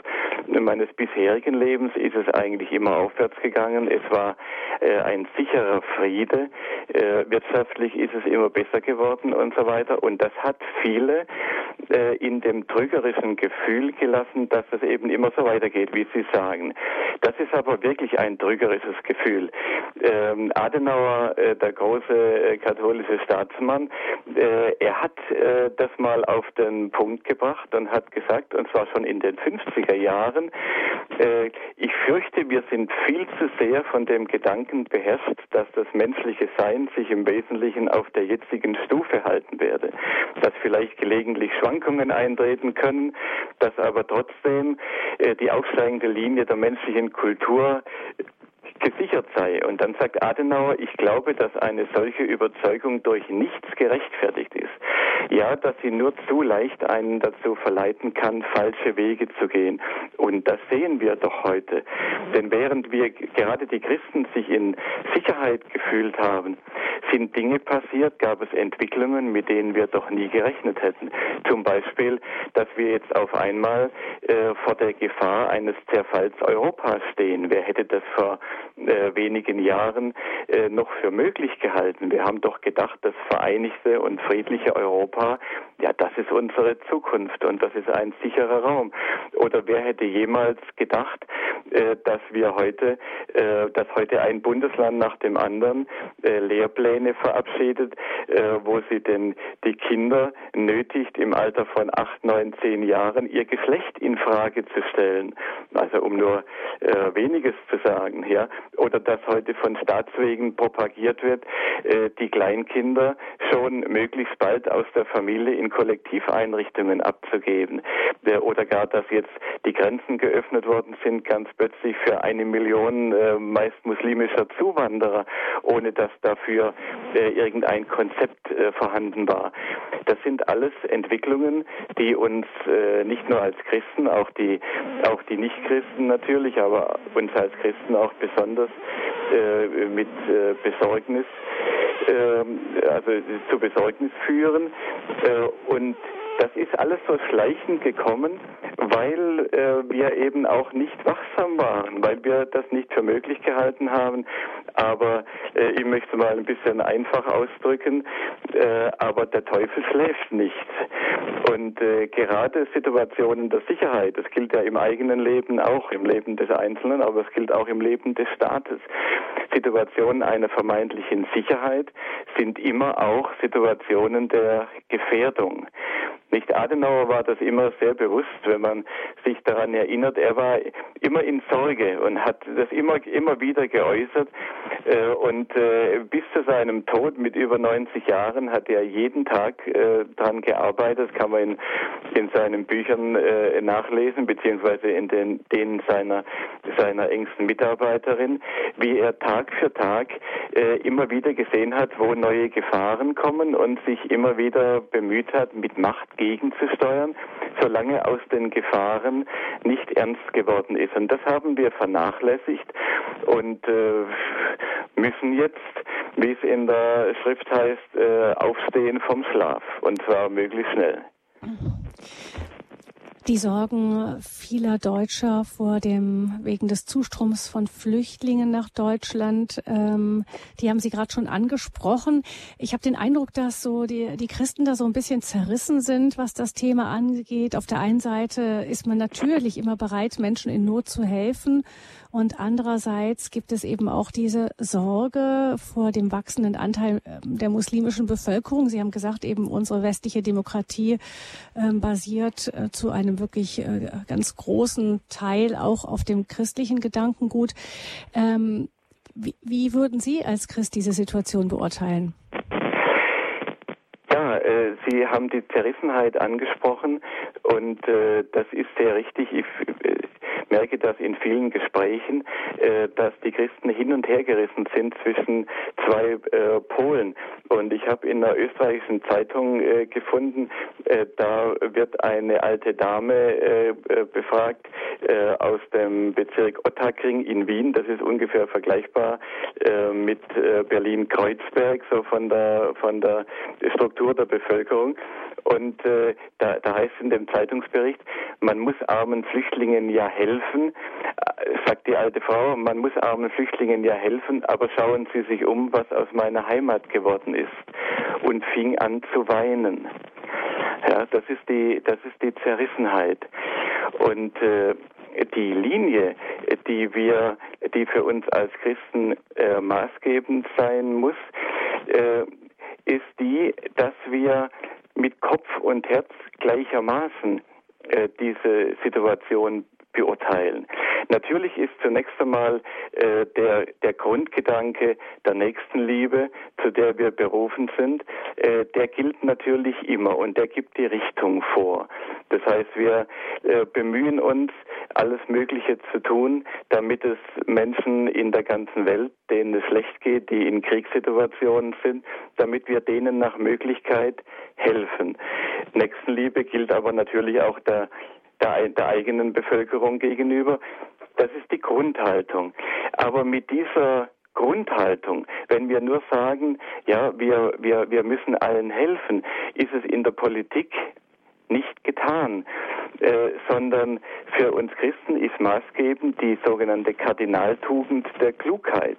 meines bisherigen Lebens, ist es eigentlich immer aufwärts gegangen. Es war äh, ein sicherer Friede. Äh, wirtschaftlich ist es immer besser geworden und so weiter. Und das hat viele äh, in dem trügerischen Gefühl gelassen, dass es eben immer so weitergeht, wie Sie sagen. Das ist aber wirklich ein trügerisches Gefühl. Ähm, Adenauer, äh, der große äh, katholische Staatsmann, äh, er hat äh, das mal auf den Punkt gebracht und hat gesagt, und zwar schon in den 50er Jahren, ich fürchte, wir sind viel zu sehr von dem Gedanken beherrscht, dass das menschliche Sein sich im Wesentlichen auf der jetzigen Stufe halten werde, dass vielleicht gelegentlich Schwankungen eintreten können, dass aber trotzdem äh, die aufsteigende Linie der menschlichen Kultur gesichert sei. Und dann sagt Adenauer, ich glaube, dass eine solche Überzeugung durch nichts gerechtfertigt ist. Ja, dass sie nur zu leicht einen dazu verleiten kann, falsche Wege zu gehen. Und das sehen wir doch heute. Denn während wir gerade die Christen sich in Sicherheit gefühlt haben, sind Dinge passiert, gab es Entwicklungen, mit denen wir doch nie gerechnet hätten. Zum Beispiel, dass wir jetzt auf einmal äh, vor der Gefahr eines Zerfalls Europas stehen. Wer hätte das vor äh, wenigen Jahren äh, noch für möglich gehalten. Wir haben doch gedacht, das vereinigte und friedliche Europa, ja, das ist unsere Zukunft und das ist ein sicherer Raum. Oder wer hätte jemals gedacht, äh, dass wir heute, äh, dass heute ein Bundesland nach dem anderen äh, Lehrpläne verabschiedet, wo sie denn die Kinder nötigt, im Alter von acht, neun, zehn Jahren ihr Geschlecht in Frage zu stellen. Also um nur weniges zu sagen, ja oder dass heute von Staatswegen propagiert wird, die Kleinkinder schon möglichst bald aus der Familie in Kollektiveinrichtungen abzugeben. Äh, oder gar, dass jetzt die Grenzen geöffnet worden sind, ganz plötzlich für eine Million äh, meist muslimischer Zuwanderer, ohne dass dafür äh, irgendein Konzept äh, vorhanden war. Das sind alles Entwicklungen, die uns äh, nicht nur als Christen, auch die, auch die Nichtchristen natürlich, aber uns als Christen auch besonders äh, mit Besorgnis, also zu Besorgnis führen. Äh, und das ist alles so schleichend gekommen, weil äh, wir eben auch nicht wachsam waren, weil wir das nicht für möglich gehalten haben. Aber äh, ich möchte mal ein bisschen einfach ausdrücken, äh, aber der Teufel schläft nicht. Und äh, gerade Situationen der Sicherheit, das gilt ja im eigenen Leben auch, im Leben des Einzelnen, aber es gilt auch im Leben des Staates. Situationen einer vermeintlichen Sicherheit sind immer auch Situationen der Gefährdung. Nicht Adenauer war das immer sehr bewusst, wenn man sich daran erinnert. Er war immer in Sorge und hat das immer, immer wieder geäußert. Äh, und äh, bis zu seinem Tod mit über 90 Jahren hat er jeden Tag äh, daran gearbeitet. Das kann man in, in seinen Büchern nachlesen, beziehungsweise in den, denen seiner, seiner engsten Mitarbeiterin, wie er Tag für Tag immer wieder gesehen hat, wo neue Gefahren kommen und sich immer wieder bemüht hat, mit Macht gegenzusteuern, solange aus den Gefahren nicht ernst geworden ist. Und das haben wir vernachlässigt und äh, müssen jetzt, wie es in der Schrift heißt, äh, aufstehen vom Schlaf und zwar möglichst schnell. Die Sorgen vieler Deutscher vor dem wegen des Zustroms von Flüchtlingen nach Deutschland, ähm, die haben Sie gerade schon angesprochen. Ich habe den Eindruck, dass so die, die Christen da so ein bisschen zerrissen sind, was das Thema angeht. Auf der einen Seite ist man natürlich immer bereit, Menschen in Not zu helfen. Und andererseits gibt es eben auch diese Sorge vor dem wachsenden Anteil ähm, der muslimischen Bevölkerung. Sie haben gesagt, eben unsere westliche Demokratie äh, basiert äh, zu einem wirklich äh, ganz großen Teil auch auf dem christlichen Gedankengut. Ähm, wie, wie würden Sie als Christ diese Situation beurteilen? Ja, äh, Sie haben die Zerrissenheit angesprochen und äh, das ist sehr richtig. Ich, äh, merke das in vielen Gesprächen, äh, dass die Christen hin und her gerissen sind zwischen zwei äh, Polen. Und ich habe in einer österreichischen Zeitung äh, gefunden, äh, da wird eine alte Dame äh, äh, befragt aus dem Bezirk Ottakring in Wien. Das ist ungefähr vergleichbar mit Berlin-Kreuzberg, so von der von der Struktur der Bevölkerung. Und äh, da, da heißt in dem Zeitungsbericht, man muss armen Flüchtlingen ja helfen, äh, sagt die alte Frau, man muss armen Flüchtlingen ja helfen, aber schauen Sie sich um, was aus meiner Heimat geworden ist. Und fing an zu weinen. Ja, das ist die, das ist die Zerrissenheit. Und äh, die Linie, die wir, die für uns als Christen äh, maßgebend sein muss, äh, ist die, dass wir mit Kopf und Herz gleichermaßen äh, diese Situation beurteilen. Natürlich ist zunächst einmal äh, der, der Grundgedanke der Nächstenliebe, zu der wir berufen sind, äh, der gilt natürlich immer und der gibt die Richtung vor. Das heißt, wir äh, bemühen uns, alles Mögliche zu tun, damit es Menschen in der ganzen Welt, denen es schlecht geht, die in Kriegssituationen sind, damit wir denen nach Möglichkeit helfen. Nächstenliebe gilt aber natürlich auch der der, der eigenen Bevölkerung gegenüber. Das ist die Grundhaltung. Aber mit dieser Grundhaltung, wenn wir nur sagen, ja, wir, wir, wir müssen allen helfen, ist es in der Politik nicht getan, äh, sondern für uns Christen ist maßgebend die sogenannte Kardinaltugend der Klugheit.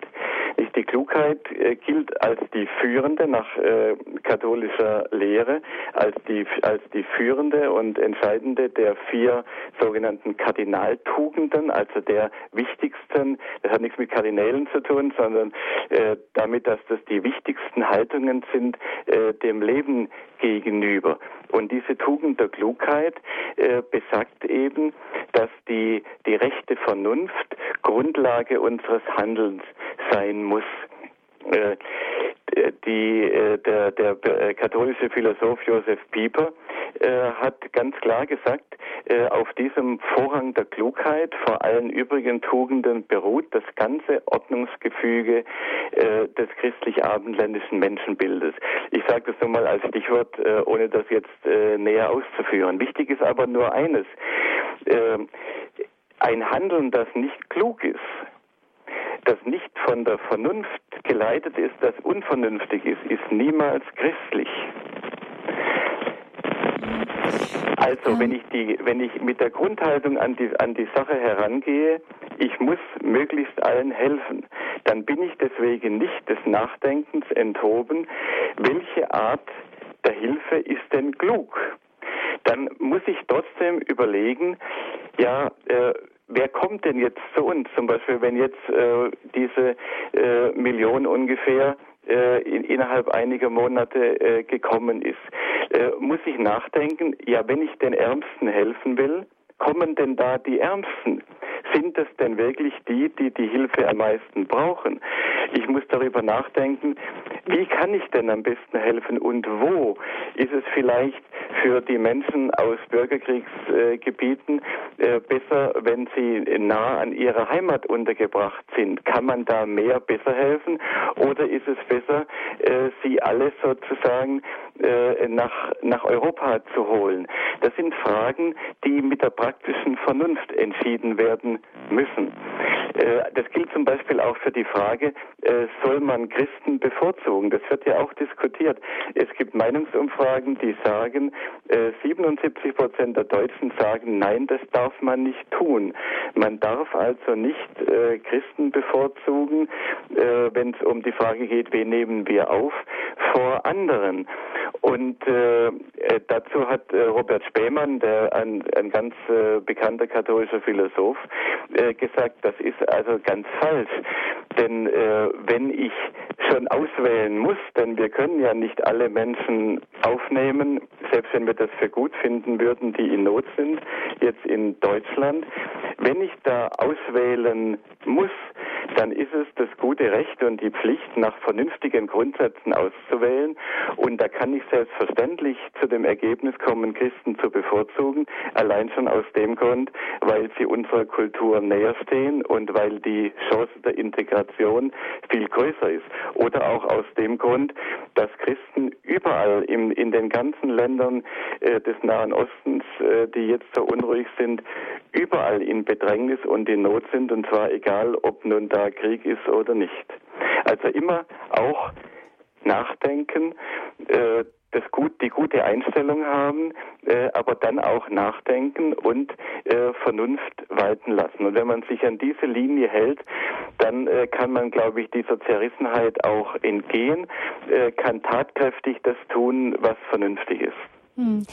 Die Klugheit äh, gilt als die führende nach äh, katholischer Lehre, als die, als die führende und entscheidende der vier sogenannten Kardinaltugenden, also der wichtigsten, das hat nichts mit Kardinälen zu tun, sondern äh, damit, dass das die wichtigsten Haltungen sind äh, dem Leben gegenüber. Und diese Tugend der Klugheit äh, besagt eben, dass die, die rechte Vernunft Grundlage unseres Handelns sein muss. Äh, die, äh, der, der äh, katholische Philosoph Josef Pieper äh, hat ganz klar gesagt, äh, auf diesem Vorrang der Klugheit vor allen übrigen Tugenden beruht das ganze Ordnungsgefüge äh, des christlich-abendländischen Menschenbildes. Ich sage das nur mal als Stichwort, äh, ohne das jetzt äh, näher auszuführen. Wichtig ist aber nur eines. Äh, ein Handeln, das nicht klug ist, das nicht von der Vernunft geleitet ist, das unvernünftig ist, ist niemals christlich. Also, wenn ich die, wenn ich mit der Grundhaltung an die, an die Sache herangehe, ich muss möglichst allen helfen, dann bin ich deswegen nicht des Nachdenkens enthoben, welche Art der Hilfe ist denn klug? Dann muss ich trotzdem überlegen, ja, äh, wer kommt denn jetzt zu uns? Zum Beispiel, wenn jetzt äh, diese äh, Million ungefähr äh, in, innerhalb einiger Monate äh, gekommen ist, äh, muss ich nachdenken, ja, wenn ich den Ärmsten helfen will, kommen denn da die Ärmsten? Sind es denn wirklich die, die die Hilfe am meisten brauchen? Ich muss darüber nachdenken, wie kann ich denn am besten helfen und wo? Ist es vielleicht für die Menschen aus Bürgerkriegsgebieten äh, besser, wenn sie nah an ihrer Heimat untergebracht sind? Kann man da mehr besser helfen? Oder ist es besser, äh, sie alle sozusagen äh, nach, nach Europa zu holen. Das sind Fragen, die mit der praktischen Vernunft entschieden werden müssen. Äh, das gilt zum Beispiel auch für die Frage, äh, soll man Christen bevorzugen? Das wird ja auch diskutiert. Es gibt Meinungsumfragen, die sagen, 77 äh, Prozent der Deutschen sagen, nein, das darf man nicht tun. Man darf also nicht Christen bevorzugen, wenn es um die Frage geht, wen nehmen wir auf, vor anderen. Und dazu hat Robert Spähmann, der ein, ein ganz bekannter katholischer Philosoph, gesagt, das ist also ganz falsch. Denn äh, wenn ich schon auswählen muss, denn wir können ja nicht alle Menschen aufnehmen, selbst wenn wir das für gut finden würden, die in Not sind, jetzt in Deutschland. Wenn ich da auswählen muss, dann ist es das gute Recht und die Pflicht, nach vernünftigen Grundsätzen auszuwählen. Und da kann ich selbstverständlich zu dem Ergebnis kommen, Christen zu bevorzugen, allein schon aus dem Grund, weil sie unserer Kultur näher stehen und weil die Chance der Integration viel größer ist. Oder auch aus dem Grund, dass Christen überall im, in den ganzen Ländern äh, des Nahen Ostens, äh, die jetzt so unruhig sind, überall in Bedrängnis und in Not sind, und zwar egal, ob nun da Krieg ist oder nicht. Also immer auch nachdenken, äh, das gut, die gute Einstellung haben, äh, aber dann auch nachdenken und äh, Vernunft walten lassen. Und wenn man sich an diese Linie hält, dann äh, kann man, glaube ich, dieser Zerrissenheit auch entgehen, äh, kann tatkräftig das tun, was vernünftig ist. Hm.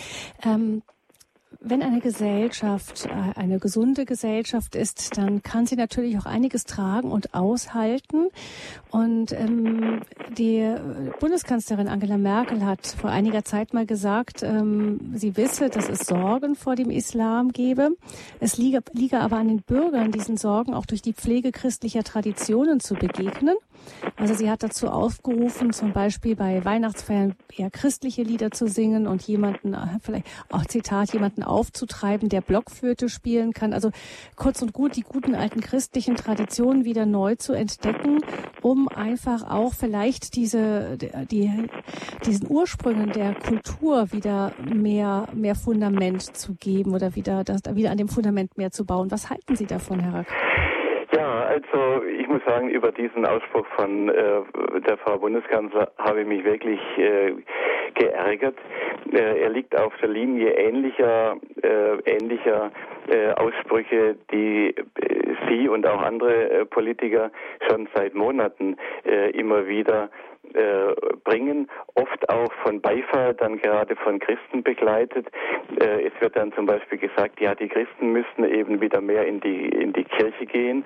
Ähm wenn eine Gesellschaft äh, eine gesunde Gesellschaft ist, dann kann sie natürlich auch einiges tragen und aushalten. Und ähm, die Bundeskanzlerin Angela Merkel hat vor einiger Zeit mal gesagt, ähm, sie wisse, dass es Sorgen vor dem Islam gebe. Es liege, liege aber an den Bürgern, diesen Sorgen auch durch die Pflege christlicher Traditionen zu begegnen. Also sie hat dazu aufgerufen, zum Beispiel bei Weihnachtsfeiern eher christliche Lieder zu singen und jemanden, äh, vielleicht auch Zitat, jemanden aufzutreiben, der Blockflöte spielen kann. Also kurz und gut, die guten alten christlichen Traditionen wieder neu zu entdecken, um einfach auch vielleicht diese, die, diesen Ursprüngen der Kultur wieder mehr, mehr Fundament zu geben oder wieder, das, wieder an dem Fundament mehr zu bauen. Was halten Sie davon, Herr Rack? Also ich muss sagen, über diesen Ausspruch von äh, der Frau Bundeskanzler habe ich mich wirklich äh, geärgert. Äh, er liegt auf der Linie ähnlicher, äh, ähnlicher äh, Aussprüche, die äh, Sie und auch andere Politiker schon seit Monaten immer wieder äh, bringen, oft auch von Beifall, dann gerade von Christen begleitet. Äh, es wird dann zum Beispiel gesagt, ja, die Christen müssten eben wieder mehr in die in die Kirche gehen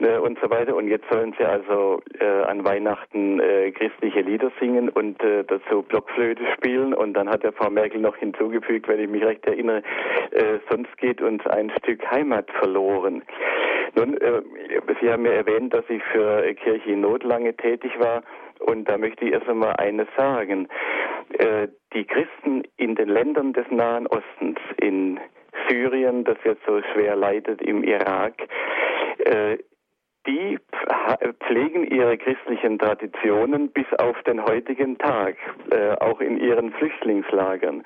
äh, und so weiter. Und jetzt sollen sie also äh, an Weihnachten äh, christliche Lieder singen und äh, dazu Blockflöte spielen. Und dann hat der Frau Merkel noch hinzugefügt, wenn ich mich recht erinnere, sonst geht uns ein Stück Heimat verloren. Nun, Sie haben ja erwähnt, dass ich für Kirche in Not lange tätig war. Und da möchte ich erst einmal eines sagen. Äh, die Christen in den Ländern des Nahen Ostens, in Syrien, das jetzt so schwer leidet, im Irak, äh, die pflegen ihre christlichen Traditionen bis auf den heutigen Tag, äh, auch in ihren Flüchtlingslagern.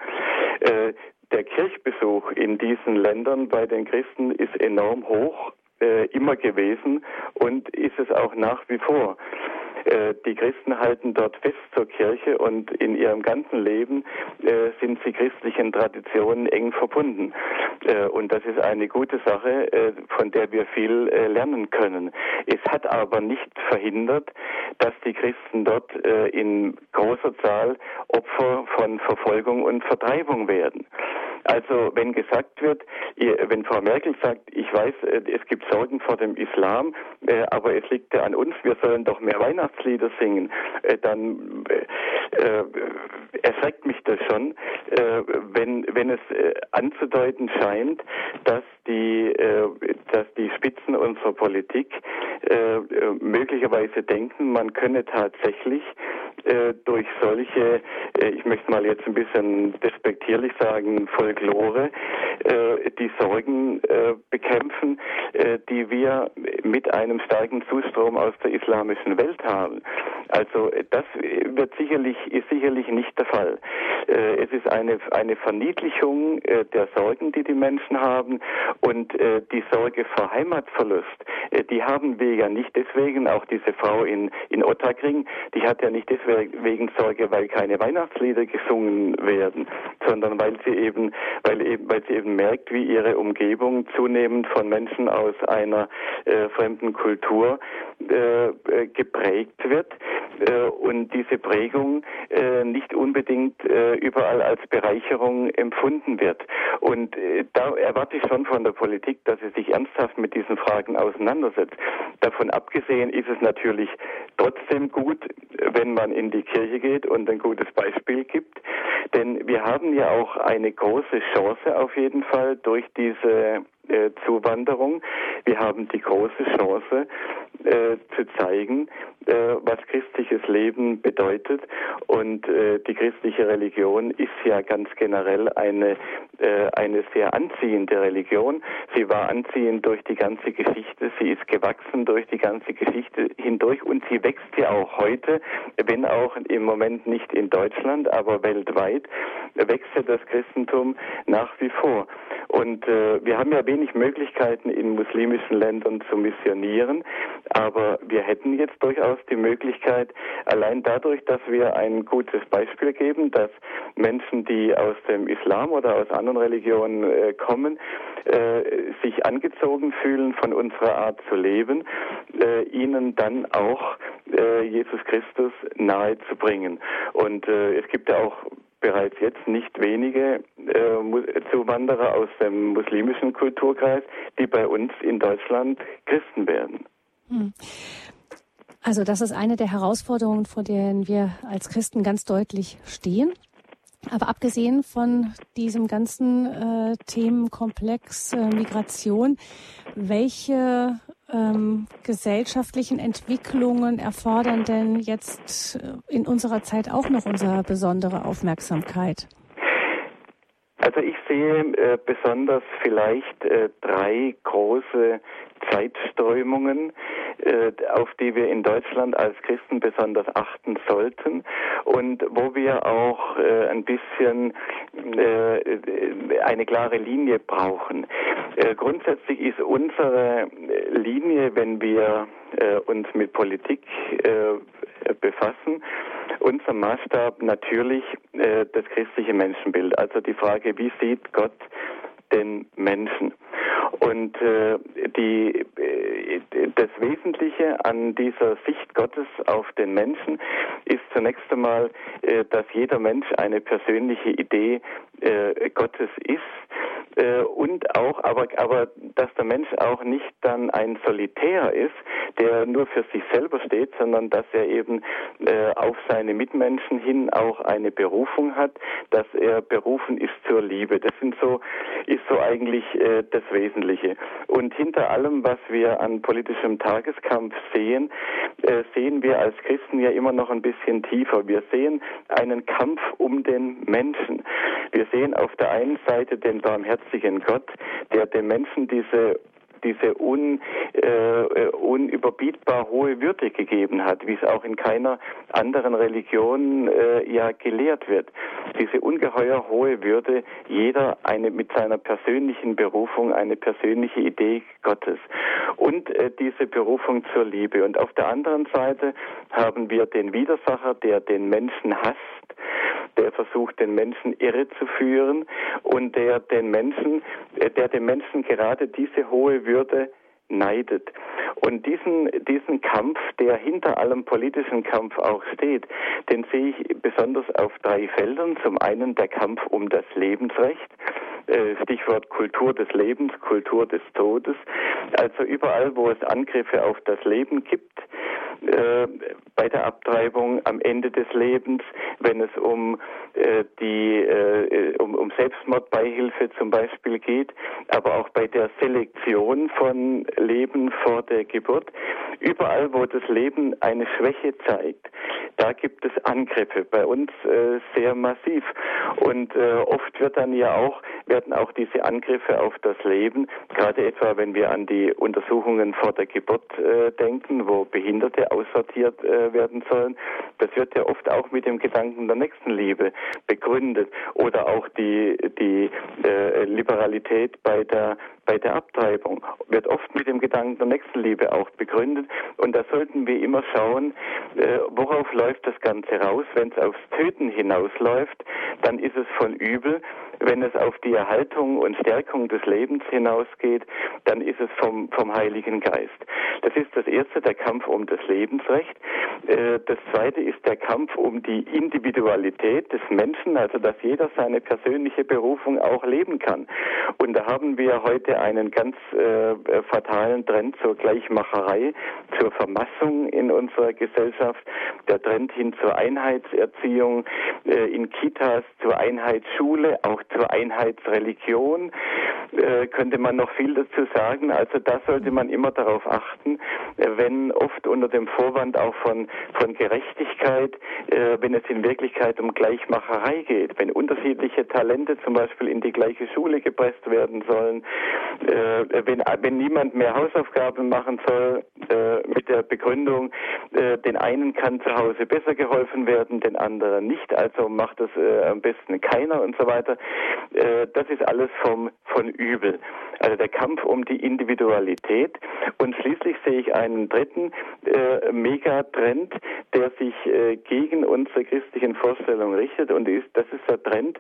Der Kirchbesuch in diesen Ländern bei den Christen ist enorm hoch, äh, immer gewesen und ist es auch nach wie vor. Äh, die Christen halten dort fest zur Kirche und in ihrem ganzen Leben äh, sind sie christlichen Traditionen eng verbunden. Äh, und das ist eine gute Sache, von der wir viel lernen können. Es hat aber nicht verhindert, dass die Christen dort in großer Zahl Opfer von Verfolgung und Vertreibung werden. Also wenn gesagt wird, wenn Frau Merkel sagt, ich weiß, es gibt Sorgen vor dem Islam, aber es liegt ja an uns, wir sollen doch mehr Weihnachtslieder singen, dann erschreckt mich das schon, wenn, wenn es anzudeuten scheint, dass die, dass die Spitzen unserer Politik möglicherweise denken, man könne tatsächlich äh, durch solche, äh, ich möchte mal jetzt ein bisschen despektierlich sagen, Folklore, äh, die Sorgen äh, bekämpfen, äh, die wir mit einem starken Zustrom aus der islamischen Welt haben. Also das wird sicherlich, ist sicherlich nicht der Fall. Es ist eine, eine Verniedlichung der Sorgen, die die Menschen haben und die Sorge vor Heimatverlust, die haben wir ja nicht deswegen, auch diese Frau in, in Ottakring, die hat ja nicht deswegen Sorge, weil keine Weihnachtslieder gesungen werden, sondern weil sie eben, weil eben, weil sie eben merkt, wie ihre Umgebung zunehmend von Menschen aus einer äh, fremden Kultur äh, äh geprägt wird äh, und diese Prägung äh, nicht unbedingt äh, überall als Bereicherung empfunden wird. Und da erwarte ich schon von der Politik, dass sie sich ernsthaft mit diesen Fragen auseinandersetzt. Davon abgesehen ist es natürlich trotzdem gut, wenn man in die Kirche geht und ein gutes Beispiel gibt. Denn wir haben ja auch eine große Chance auf jeden Fall durch diese äh, Zuwanderung. Wir haben die große Chance äh, zu zeigen, äh, was christliches Leben bedeutet. Und äh, die christliche Religion ist ja ganz generell eine, äh, eine sehr anziehende Religion. Sie war anziehend durch die ganze Geschichte. Sie ist gewachsen durch die ganze Geschichte hindurch und sie wächst ja auch heute, wenn auch im Moment nicht in Deutschland, aber weltweit wächst ja das Christentum nach wie vor. Und äh, wir haben ja wenig Möglichkeiten in muslimischen Ländern zu missionieren, aber wir hätten jetzt durchaus die Möglichkeit, allein dadurch, dass wir ein gutes Beispiel geben, dass Menschen, die aus dem Islam oder aus anderen Religionen äh, kommen, äh, sich angezogen fühlen von unserer Art zu leben, äh, ihnen dann auch äh, Jesus Christus nahe zu bringen. Und äh, es gibt ja auch bereits jetzt nicht wenige äh, Zuwanderer aus dem muslimischen Kulturkreis, die bei uns in Deutschland Christen werden. Hm. Also das ist eine der Herausforderungen, vor denen wir als Christen ganz deutlich stehen. Aber abgesehen von diesem ganzen äh, Themenkomplex äh, Migration, welche ähm, gesellschaftlichen Entwicklungen erfordern denn jetzt äh, in unserer Zeit auch noch unsere besondere Aufmerksamkeit? Also ich sehe äh, besonders vielleicht äh, drei große Zeitströmungen, äh, auf die wir in Deutschland als Christen besonders achten sollten und wo wir auch äh, ein bisschen äh, eine klare Linie brauchen. Grundsätzlich ist unsere Linie, wenn wir uns mit Politik befassen, unser Maßstab natürlich das christliche Menschenbild. Also die Frage, wie sieht Gott den Menschen? Und äh, die, äh, das Wesentliche an dieser Sicht Gottes auf den Menschen ist zunächst einmal, äh, dass jeder Mensch eine persönliche Idee äh, Gottes ist äh, und auch, aber, aber dass der Mensch auch nicht dann ein Solitär ist, der nur für sich selber steht, sondern dass er eben äh, auf seine Mitmenschen hin auch eine Berufung hat, dass er berufen ist zur Liebe. Das sind so, ist so eigentlich äh, das Wesentliche. Und hinter allem, was wir an politischem Tageskampf sehen, äh, sehen wir als Christen ja immer noch ein bisschen tiefer. Wir sehen einen Kampf um den Menschen. Wir sehen auf der einen Seite den barmherzigen Gott, der dem Menschen diese diese un, äh, unüberbietbar hohe Würde gegeben hat, wie es auch in keiner anderen Religion äh, ja gelehrt wird. Diese ungeheuer hohe Würde, jeder eine mit seiner persönlichen Berufung, eine persönliche Idee Gottes und äh, diese Berufung zur Liebe. Und auf der anderen Seite haben wir den Widersacher, der den Menschen hasst, der versucht, den Menschen irre zu führen und der den Menschen, äh, der dem Menschen gerade diese hohe Würde neidet. Und diesen, diesen Kampf, der hinter allem politischen Kampf auch steht, den sehe ich besonders auf drei Feldern. Zum einen der Kampf um das Lebensrecht, äh, Stichwort Kultur des Lebens, Kultur des Todes. Also überall, wo es Angriffe auf das Leben gibt, äh, bei der Abtreibung am Ende des Lebens, wenn es um äh, die äh, um, um Selbstmordbeihilfe zum Beispiel geht, aber auch bei der Selektion von Leben vor der Geburt. Überall, wo das Leben eine Schwäche zeigt, da gibt es Angriffe. Bei uns äh, sehr massiv. Und äh, oft wird dann ja auch werden auch diese Angriffe auf das Leben, gerade etwa wenn wir an die Untersuchungen vor der Geburt äh, denken, wo Behinderte aussortiert äh, werden sollen, das wird ja oft auch mit dem Gedanken der Nächstenliebe begründet. Oder auch die die äh, Liberalität bei der bei der Abtreibung wird oft mit dem Gedanken der Nächstenliebe auch begründet und da sollten wir immer schauen, äh, worauf läuft das Ganze raus. Wenn es aufs Töten hinausläuft, dann ist es von übel. Wenn es auf die Erhaltung und Stärkung des Lebens hinausgeht, dann ist es vom, vom Heiligen Geist. Das ist das erste, der Kampf um das Lebensrecht. Äh, das zweite ist der Kampf um die Individualität des Menschen, also dass jeder seine persönliche Berufung auch leben kann. Und da haben wir heute einen ganz äh, fatalen Trend zur Gleichmacherei, zur Vermassung in unserer Gesellschaft, der Trend hin zur Einheitserziehung, äh, in Kitas zur Einheitsschule, auch zur Einheitsreligion. Äh, könnte man noch viel dazu sagen. Also da sollte man immer darauf achten, wenn oft unter dem Vorwand auch von, von Gerechtigkeit, äh, wenn es in Wirklichkeit um Gleichmacherei geht, wenn unterschiedliche Talente zum Beispiel in die gleiche Schule gepresst werden sollen, äh, wenn, wenn niemand mehr Hausaufgaben machen soll, äh, mit der Begründung, äh, den einen kann zu Hause besser geholfen werden, den anderen nicht, also macht das am besten keiner und so weiter. das ist alles vom, von Übel. Also der Kampf um die Individualität. Und schließlich sehe ich einen dritten äh, Megatrend, der sich äh, gegen unsere christlichen Vorstellungen richtet. Und ist, das ist der Trend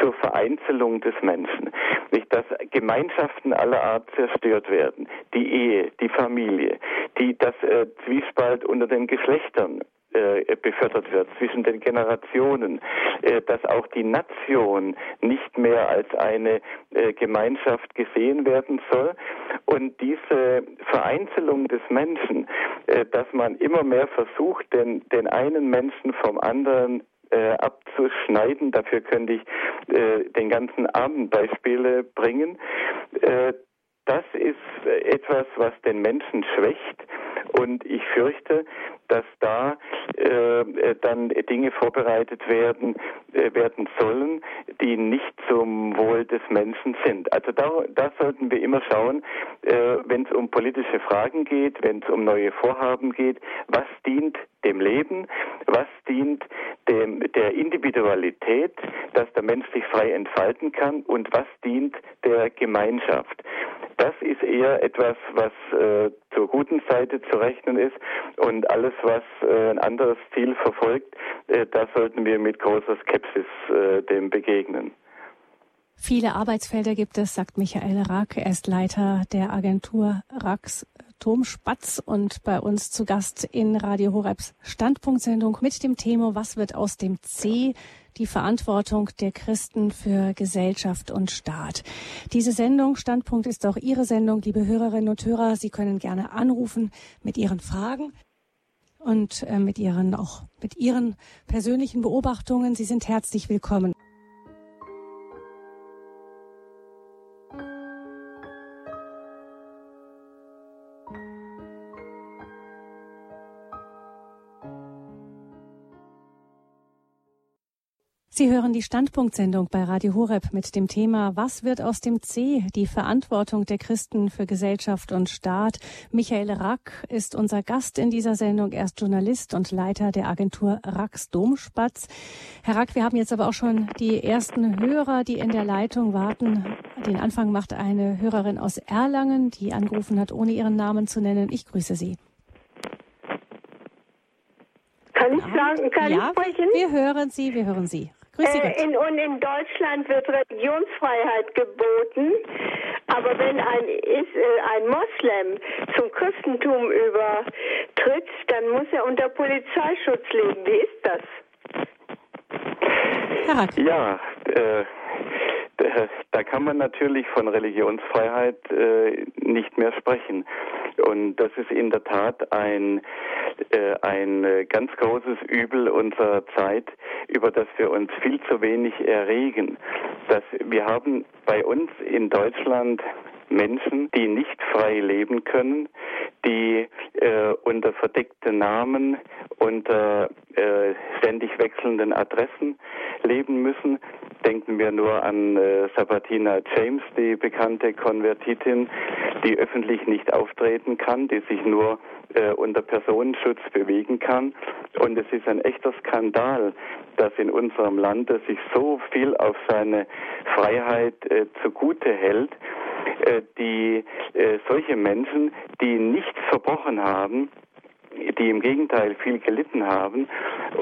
zur Vereinzelung des Menschen. Nicht, dass Gemeinschaften aller Art zerstört werden. Die Ehe, die Familie, die, das äh, Zwiespalt unter den Geschlechtern äh, befördert wird zwischen den Generationen, äh, dass auch die Nation nicht mehr als eine äh, Gemeinschaft gesehen werden soll und diese Vereinzelung des Menschen, äh, dass man immer mehr versucht, den, den einen Menschen vom anderen äh, abzuschneiden. Dafür könnte ich äh, den ganzen Abend Beispiele bringen. Äh, das ist etwas, was den Menschen schwächt. Und ich fürchte, dass da äh, dann Dinge vorbereitet werden, äh, werden sollen, die nicht zum Wohl des Menschen sind. Also da, da sollten wir immer schauen, äh, wenn es um politische Fragen geht, wenn es um neue Vorhaben geht, was dient dem Leben, was dient dem, der Individualität, dass der Mensch sich frei entfalten kann und was dient der Gemeinschaft. Das ist eher etwas, was äh, zur guten Seite zu rechnen ist und alles, was äh, ein anderes Ziel verfolgt, äh, da sollten wir mit großer Skepsis äh, dem begegnen. Viele Arbeitsfelder gibt es, sagt Michael Rack. Er ist Leiter der Agentur Racks Tom Spatz und bei uns zu Gast in Radio Horebs Standpunktsendung mit dem Thema Was wird aus dem C? Die Verantwortung der Christen für Gesellschaft und Staat. Diese Sendung, Standpunkt, ist auch Ihre Sendung, liebe Hörerinnen und Hörer. Sie können gerne anrufen mit Ihren Fragen und äh, mit Ihren, auch mit Ihren persönlichen Beobachtungen. Sie sind herzlich willkommen. Sie hören die Standpunktsendung bei Radio Horeb mit dem Thema Was wird aus dem C? Die Verantwortung der Christen für Gesellschaft und Staat. Michael Rack ist unser Gast in dieser Sendung. Er ist Journalist und Leiter der Agentur Racks Domspatz. Herr Rack, wir haben jetzt aber auch schon die ersten Hörer, die in der Leitung warten. Den Anfang macht eine Hörerin aus Erlangen, die angerufen hat, ohne ihren Namen zu nennen. Ich grüße Sie. Kann ich sagen, kann ja, ich sprechen? Wir hören Sie, wir hören Sie. Äh, in, und in Deutschland wird Religionsfreiheit geboten. Aber wenn ein, ist, äh, ein Moslem zum Christentum übertritt, dann muss er unter Polizeischutz leben. Wie ist das? Ja, äh, da kann man natürlich von Religionsfreiheit äh, nicht mehr sprechen. Und das ist in der Tat ein, äh, ein äh, ganz großes Übel unserer Zeit, über das wir uns viel zu wenig erregen. Dass wir haben bei uns in Deutschland Menschen, die nicht frei leben können, die äh, unter verdeckten Namen, unter äh, ständig wechselnden Adressen leben müssen. Denken wir nur an äh, Sabatina James, die bekannte Konvertitin, die öffentlich nicht auftreten kann, die sich nur äh, unter Personenschutz bewegen kann. Und es ist ein echter Skandal, dass in unserem Land sich so viel auf seine Freiheit äh, zugute hält äh, die äh, solche Menschen, die nichts verbrochen haben, die im Gegenteil viel gelitten haben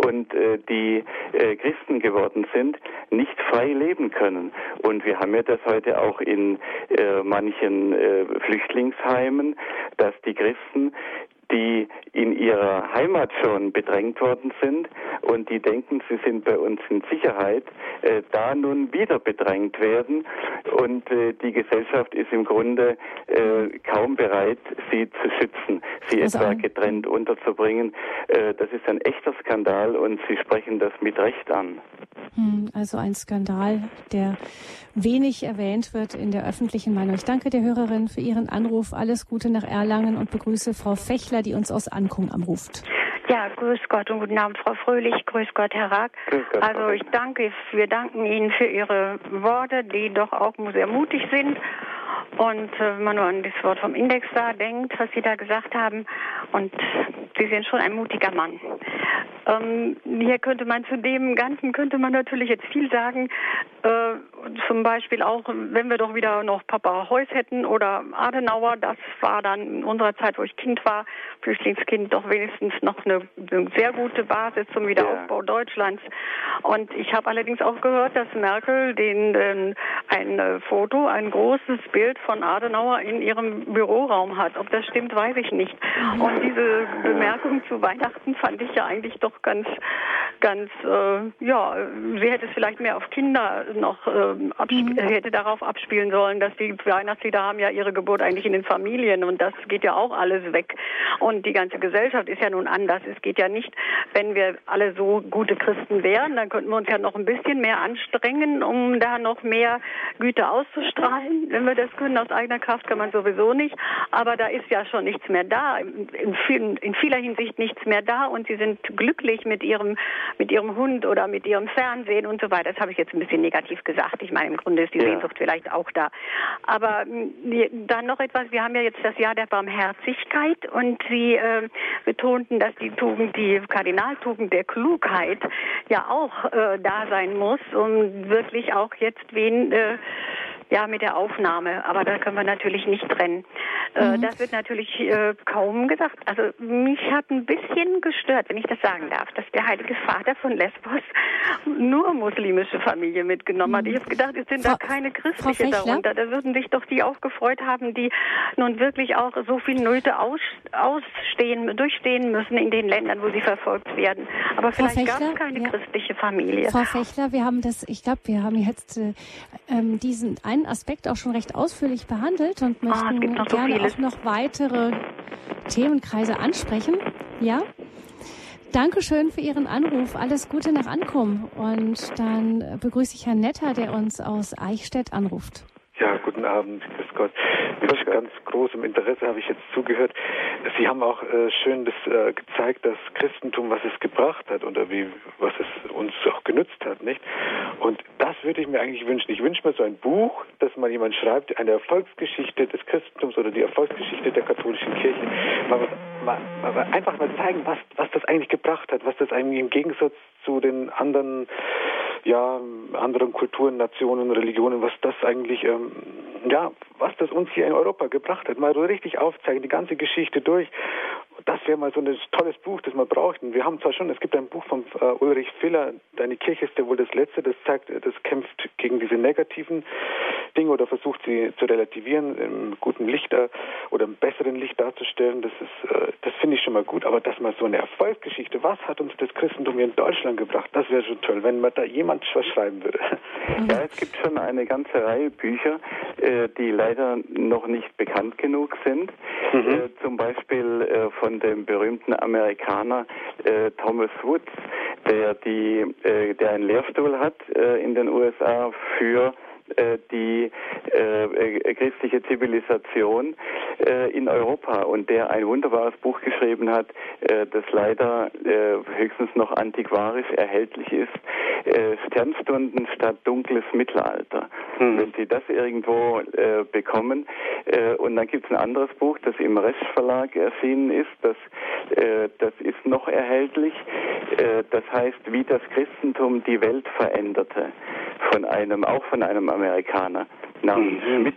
und äh, die äh, Christen geworden sind, nicht frei leben können. Und wir haben ja das heute auch in äh, manchen äh, Flüchtlingsheimen, dass die Christen die in ihrer Heimat schon bedrängt worden sind und die denken, sie sind bei uns in Sicherheit, äh, da nun wieder bedrängt werden. Und äh, die Gesellschaft ist im Grunde äh, kaum bereit, sie zu schützen, sie also etwa getrennt unterzubringen. Äh, das ist ein echter Skandal und Sie sprechen das mit Recht an. Hm, also ein Skandal, der wenig erwähnt wird in der öffentlichen Meinung. Ich danke der Hörerin für ihren Anruf. Alles Gute nach Erlangen und begrüße Frau Fechler, die uns aus Ankung anruft. Ja, grüß Gott und guten Abend, Frau Fröhlich. Grüß Gott, Herr Rack. Gott, also ich danke, wir danken Ihnen für Ihre Worte, die doch auch sehr mutig sind. Und äh, wenn man nur an das Wort vom Index da denkt, was Sie da gesagt haben, und Sie sind schon ein mutiger Mann. Ähm, hier könnte man zu dem Ganzen könnte man natürlich jetzt viel sagen. Äh, zum Beispiel auch, wenn wir doch wieder noch Papa Heuss hätten oder Adenauer, das war dann in unserer Zeit, wo ich Kind war, Flüchtlingskind, doch wenigstens noch eine, eine sehr gute Basis zum Wiederaufbau ja. Deutschlands. Und ich habe allerdings auch gehört, dass Merkel den, den ein äh, Foto, ein großes Bild von Adenauer in ihrem Büroraum hat. Ob das stimmt, weiß ich nicht. Und diese Bemerkung zu Weihnachten fand ich ja eigentlich doch ganz, ganz, äh, ja, sie hätte es vielleicht mehr auf Kinder noch, äh, mhm. hätte darauf abspielen sollen, dass die Weihnachtslieder haben ja ihre Geburt eigentlich in den Familien und das geht ja auch alles weg. Und die ganze Gesellschaft ist ja nun anders. Es geht ja nicht, wenn wir alle so gute Christen wären, dann könnten wir uns ja noch ein bisschen mehr anstrengen, um da noch mehr Güte auszustrahlen. Wenn wir das können aus eigener Kraft, kann man sowieso nicht. Aber da ist ja schon nichts mehr da. In, vielen, in vieler Hinsicht nichts mehr da und sie sind glücklich mit ihrem, mit ihrem Hund oder mit ihrem Fernsehen und so weiter. Das habe ich jetzt ein bisschen negativ gesagt. Ich meine, im Grunde ist die ja. Sehnsucht vielleicht auch da. Aber dann noch etwas. Wir haben ja jetzt das Jahr der Barmherzigkeit und Sie äh, betonten, dass die Tugend, die Kardinaltugend der Klugheit ja auch äh, da sein muss, um wirklich auch jetzt wen äh, ja, mit der Aufnahme, aber da können wir natürlich nicht trennen. Äh, mhm. Das wird natürlich äh, kaum gesagt. Also mich hat ein bisschen gestört, wenn ich das sagen darf, dass der Heilige Vater von Lesbos nur muslimische Familie mitgenommen hat. Ich habe gedacht, es sind Frau, da keine christliche darunter. Da würden sich doch die auch gefreut haben, die nun wirklich auch so viel Nöte aus, ausstehen, durchstehen müssen in den Ländern, wo sie verfolgt werden. Aber vielleicht gab es keine ja. christliche Familie. Frau Fechler, wir haben das, ich glaube, wir haben jetzt äh, ähm, diesen einen einen Aspekt auch schon recht ausführlich behandelt und ah, möchten oh, gerne so auch noch weitere Themenkreise ansprechen. Ja? Dankeschön für Ihren Anruf. Alles Gute nach Ankommen. Und dann begrüße ich Herrn Netter, der uns aus Eichstätt anruft. Ja, guten Abend, Gott. Mit ganz großem Interesse habe ich jetzt zugehört. Sie haben auch äh, schön das äh, gezeigt, das Christentum, was es gebracht hat oder wie, was es uns auch genützt hat, nicht? Und das würde ich mir eigentlich wünschen. Ich wünsche mir so ein Buch, das mal jemand schreibt, eine Erfolgsgeschichte des Christentums oder die Erfolgsgeschichte der katholischen Kirche. Mal, mal, mal, einfach mal zeigen, was, was das eigentlich gebracht hat, was das eigentlich im Gegensatz zu den anderen ja, anderen Kulturen, Nationen, Religionen, was das eigentlich, ähm, ja, was das uns hier in Europa gebracht hat. Mal so richtig aufzeigen, die ganze Geschichte durch. Das wäre mal so ein tolles Buch, das wir brauchten. Wir haben zwar schon, es gibt ein Buch von äh, Ulrich Filler, Deine Kirche ist ja wohl das letzte, das zeigt, das kämpft gegen diese negativen Dinge oder versucht sie zu relativieren, im guten Licht oder im besseren Licht darzustellen. Das ist, äh, das finde ich schon mal gut. Aber dass mal so eine Erfolgsgeschichte, was hat uns das Christentum hier in Deutschland gebracht, das wäre schon toll, wenn man da jemand was schreiben würde. Ja, es gibt schon eine ganze Reihe Bücher, äh, die leider noch nicht bekannt genug sind. Mhm. Äh, zum Beispiel äh, von dem berühmten Amerikaner äh, Thomas Woods, der die, äh, der einen Lehrstuhl hat äh, in den USA für die äh, äh, christliche Zivilisation äh, in Europa und der ein wunderbares Buch geschrieben hat, äh, das leider äh, höchstens noch antiquarisch erhältlich ist, Sternstunden statt dunkles Mittelalter. Hm. Wenn Sie das irgendwo bekommen, und dann gibt es ein anderes Buch, das im Resch Verlag erschienen ist, das, das ist noch erhältlich, das heißt, wie das Christentum die Welt veränderte, von einem, auch von einem Amerikaner namens mhm. Schmidt.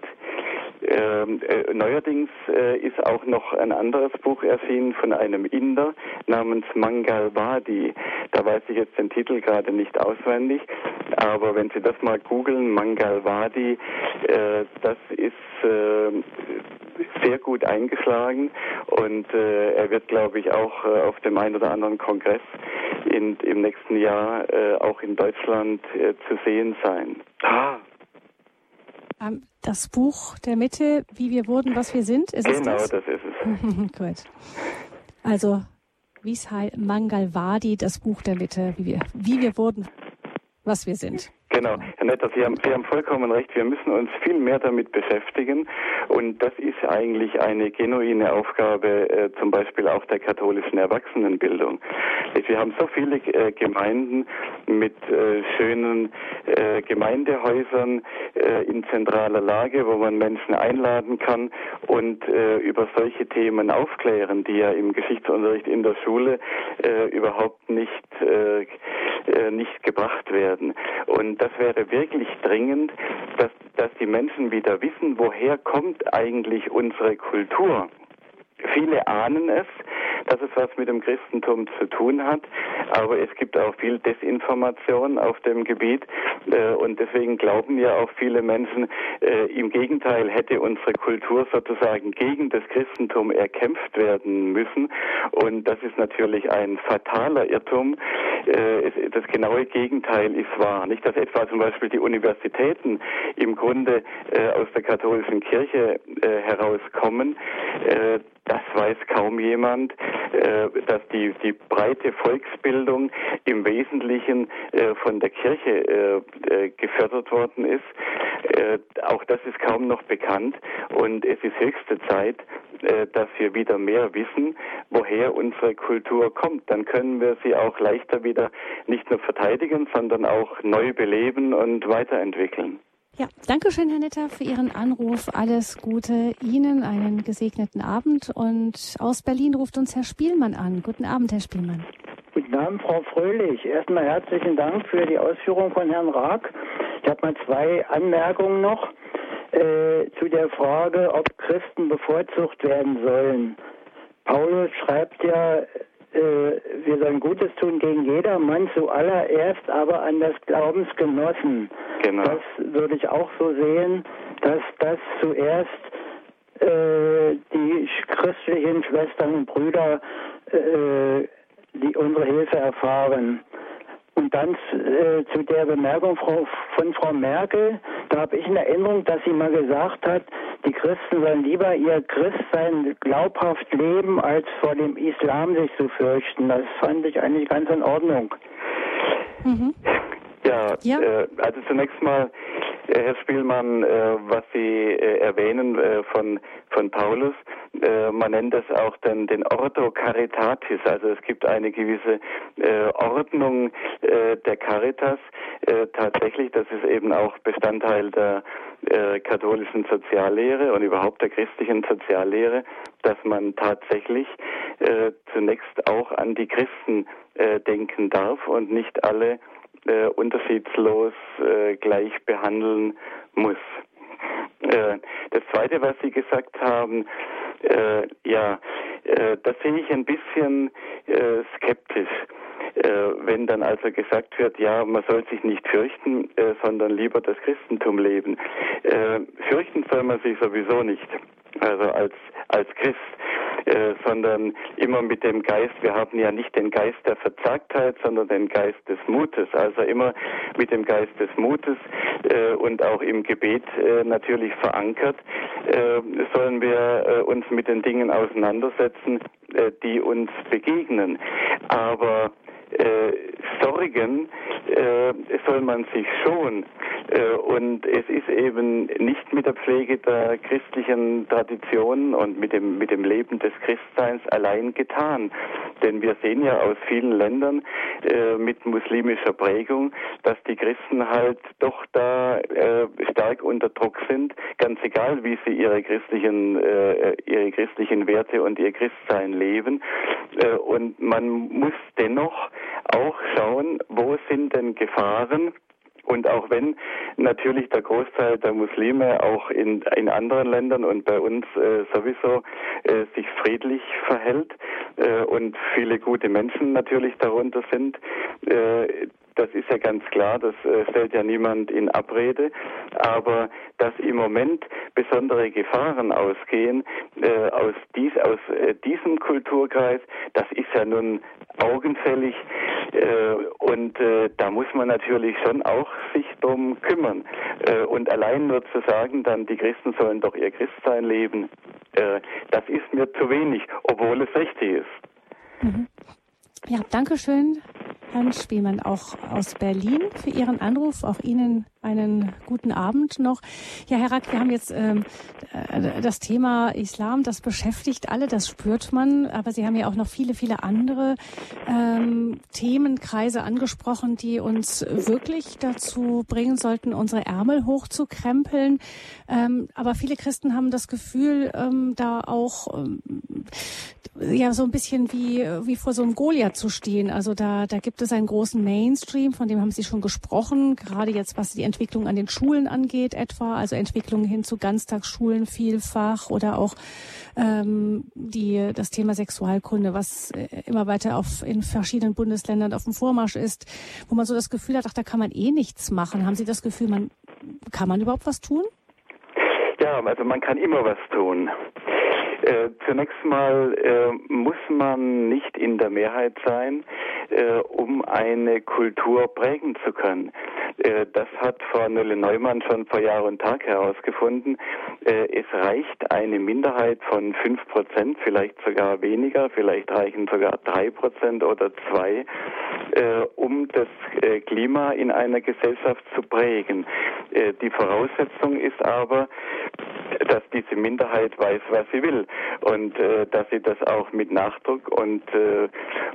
Ähm, äh, neuerdings äh, ist auch noch ein anderes Buch erschienen von einem Inder namens Mangalwadi. Da weiß ich jetzt den Titel gerade nicht auswendig, aber wenn Sie das mal googeln, Mangalwadi, äh, das ist äh, sehr gut eingeschlagen und äh, er wird, glaube ich, auch äh, auf dem einen oder anderen Kongress in, im nächsten Jahr auch in Deutschland zu sehen sein. Ah, das Buch der Mitte, wie wir wurden, was wir sind, ist genau, es das? Genau, das ist es. Gut. Also, Vishal Mangalwadi, das Buch der Mitte, wie wir, wie wir wurden, was wir sind. Genau, Herr Netter, Sie haben, Sie haben vollkommen recht. Wir müssen uns viel mehr damit beschäftigen. Und das ist eigentlich eine genuine Aufgabe, äh, zum Beispiel auch der katholischen Erwachsenenbildung. Wir haben so viele äh, Gemeinden mit äh, schönen äh, Gemeindehäusern äh, in zentraler Lage, wo man Menschen einladen kann und äh, über solche Themen aufklären, die ja im Geschichtsunterricht in der Schule überhaupt nicht, nicht gebracht werden. Und das wäre wirklich dringend, dass, dass die Menschen wieder wissen, woher kommt eigentlich unsere Kultur. Viele ahnen es, dass es was mit dem Christentum zu tun hat, aber es gibt auch viel Desinformation auf dem Gebiet äh, und deswegen glauben ja auch viele Menschen, äh, im Gegenteil hätte unsere Kultur sozusagen gegen das Christentum erkämpft werden müssen und das ist natürlich ein fataler Irrtum. Äh, es, das genaue Gegenteil ist wahr. Nicht, dass etwa zum Beispiel die Universitäten im Grunde äh, aus der katholischen Kirche äh, herauskommen. Das weiß kaum jemand, äh, dass die, die breite Volksbildung im Wesentlichen äh, von der Kirche äh, gefördert worden ist. Auch das ist kaum noch bekannt und es ist höchste Zeit, dass wir wieder mehr wissen, woher unsere Kultur kommt. Dann können wir sie auch leichter wieder nicht nur verteidigen, sondern auch neu beleben und weiterentwickeln. Ja, danke schön, Herr Netter, für Ihren Anruf. Alles Gute Ihnen, einen gesegneten Abend. Und aus Berlin ruft uns Herr Spielmann an. Guten Abend, Herr Spielmann. Guten Abend, Frau Fröhlich. Erstmal herzlichen Dank für die Ausführung von Herrn Raag. Ich habe mal zwei Anmerkungen noch äh, zu der Frage, ob Christen bevorzugt werden sollen. Paulus schreibt ja, wir sollen Gutes tun gegen jedermann, zuallererst aber an das Glaubensgenossen. Genau. Das würde ich auch so sehen, dass das zuerst äh, die christlichen Schwestern und Brüder, äh, die unsere Hilfe erfahren. Und dann äh, zu der Bemerkung Frau, von Frau Merkel, da habe ich eine Erinnerung, dass sie mal gesagt hat, die Christen sollen lieber ihr Christsein glaubhaft leben, als vor dem Islam sich zu fürchten. Das fand ich eigentlich ganz in Ordnung. Mhm. Ja, ja. Äh, also zunächst mal, äh, Herr Spielmann, äh, was Sie äh, erwähnen äh, von, von Paulus, äh, man nennt das auch den, den Ordo Caritatis, also es gibt eine gewisse äh, Ordnung äh, der Caritas. Äh, tatsächlich, das ist eben auch Bestandteil der äh, katholischen Soziallehre und überhaupt der christlichen Soziallehre, dass man tatsächlich äh, zunächst auch an die Christen denken darf und nicht alle unterschiedslos gleich behandeln muss. Das Zweite, was Sie gesagt haben, äh, ja, äh, das sehe ich ein bisschen äh, skeptisch. Äh, wenn dann also gesagt wird, ja, man soll sich nicht fürchten, äh, sondern lieber das Christentum leben. Äh, fürchten soll man sich sowieso nicht, also als, als Christ. Äh, sondern immer mit dem Geist, wir haben ja nicht den Geist der Verzagtheit, sondern den Geist des Mutes. Also immer mit dem Geist des Mutes äh, und auch im Gebet äh, natürlich verankert, äh, sollen wir äh, uns mit den Dingen auseinandersetzen, die uns begegnen. Aber äh, sorgen äh, soll man sich schon. Äh, und es ist eben nicht mit der Pflege der christlichen Traditionen und mit dem, mit dem Leben des Christseins allein getan. Denn wir sehen ja aus vielen Ländern äh, mit muslimischer Prägung, dass die Christen halt doch da äh, stark unter Druck sind, ganz egal, wie sie ihre christlichen, ihre christlichen Werte und ihr Christsein leben. Und man muss dennoch auch schauen, wo sind denn Gefahren, und auch wenn natürlich der Großteil der Muslime auch in, in anderen Ländern und bei uns äh, sowieso äh, sich friedlich verhält äh, und viele gute Menschen natürlich darunter sind, äh, das ist ja ganz klar, das äh, stellt ja niemand in Abrede. Aber dass im Moment besondere Gefahren ausgehen äh, aus, dies, aus äh, diesem Kulturkreis, das ist ja nun augenfällig. Äh, und äh, da muss man natürlich schon auch sich drum kümmern. Äh, und allein nur zu sagen, dann die Christen sollen doch ihr Christsein leben, das ist mir zu wenig, obwohl es richtig ist. Mhm. Ja, danke schön, Herrn Spielmann, auch aus Berlin, für Ihren Anruf. Auch Ihnen einen guten Abend noch. Ja, Herr Rack, wir haben jetzt ähm, äh, das Thema Islam, das beschäftigt alle, das spürt man. Aber Sie haben ja auch noch viele, viele andere ähm, Themenkreise angesprochen, die uns wirklich dazu bringen sollten, unsere Ärmel hochzukrempeln. Ähm, aber viele Christen haben das Gefühl, ähm, da auch ähm, ja so ein bisschen wie, wie vor so einem Goliath zu stehen. Also da, da gibt es einen großen Mainstream, von dem haben Sie schon gesprochen, gerade jetzt was die Entwicklung an den Schulen angeht etwa, also Entwicklung hin zu Ganztagsschulen vielfach oder auch ähm, die, das Thema Sexualkunde, was äh, immer weiter auf, in verschiedenen Bundesländern auf dem Vormarsch ist, wo man so das Gefühl hat, ach, da kann man eh nichts machen. Haben Sie das Gefühl, man, kann man überhaupt was tun? Ja, also man kann immer was tun. Äh, zunächst mal äh, muss man nicht in der Mehrheit sein, äh, um eine Kultur prägen zu können. Äh, das hat Frau Nölle-Neumann schon vor Jahr und Tag herausgefunden. Äh, es reicht eine Minderheit von fünf Prozent, vielleicht sogar weniger, vielleicht reichen sogar drei Prozent oder zwei, um das Klima in einer Gesellschaft zu prägen. Die Voraussetzung ist aber, dass diese Minderheit weiß, was sie will und äh, dass sie das auch mit Nachdruck und, äh,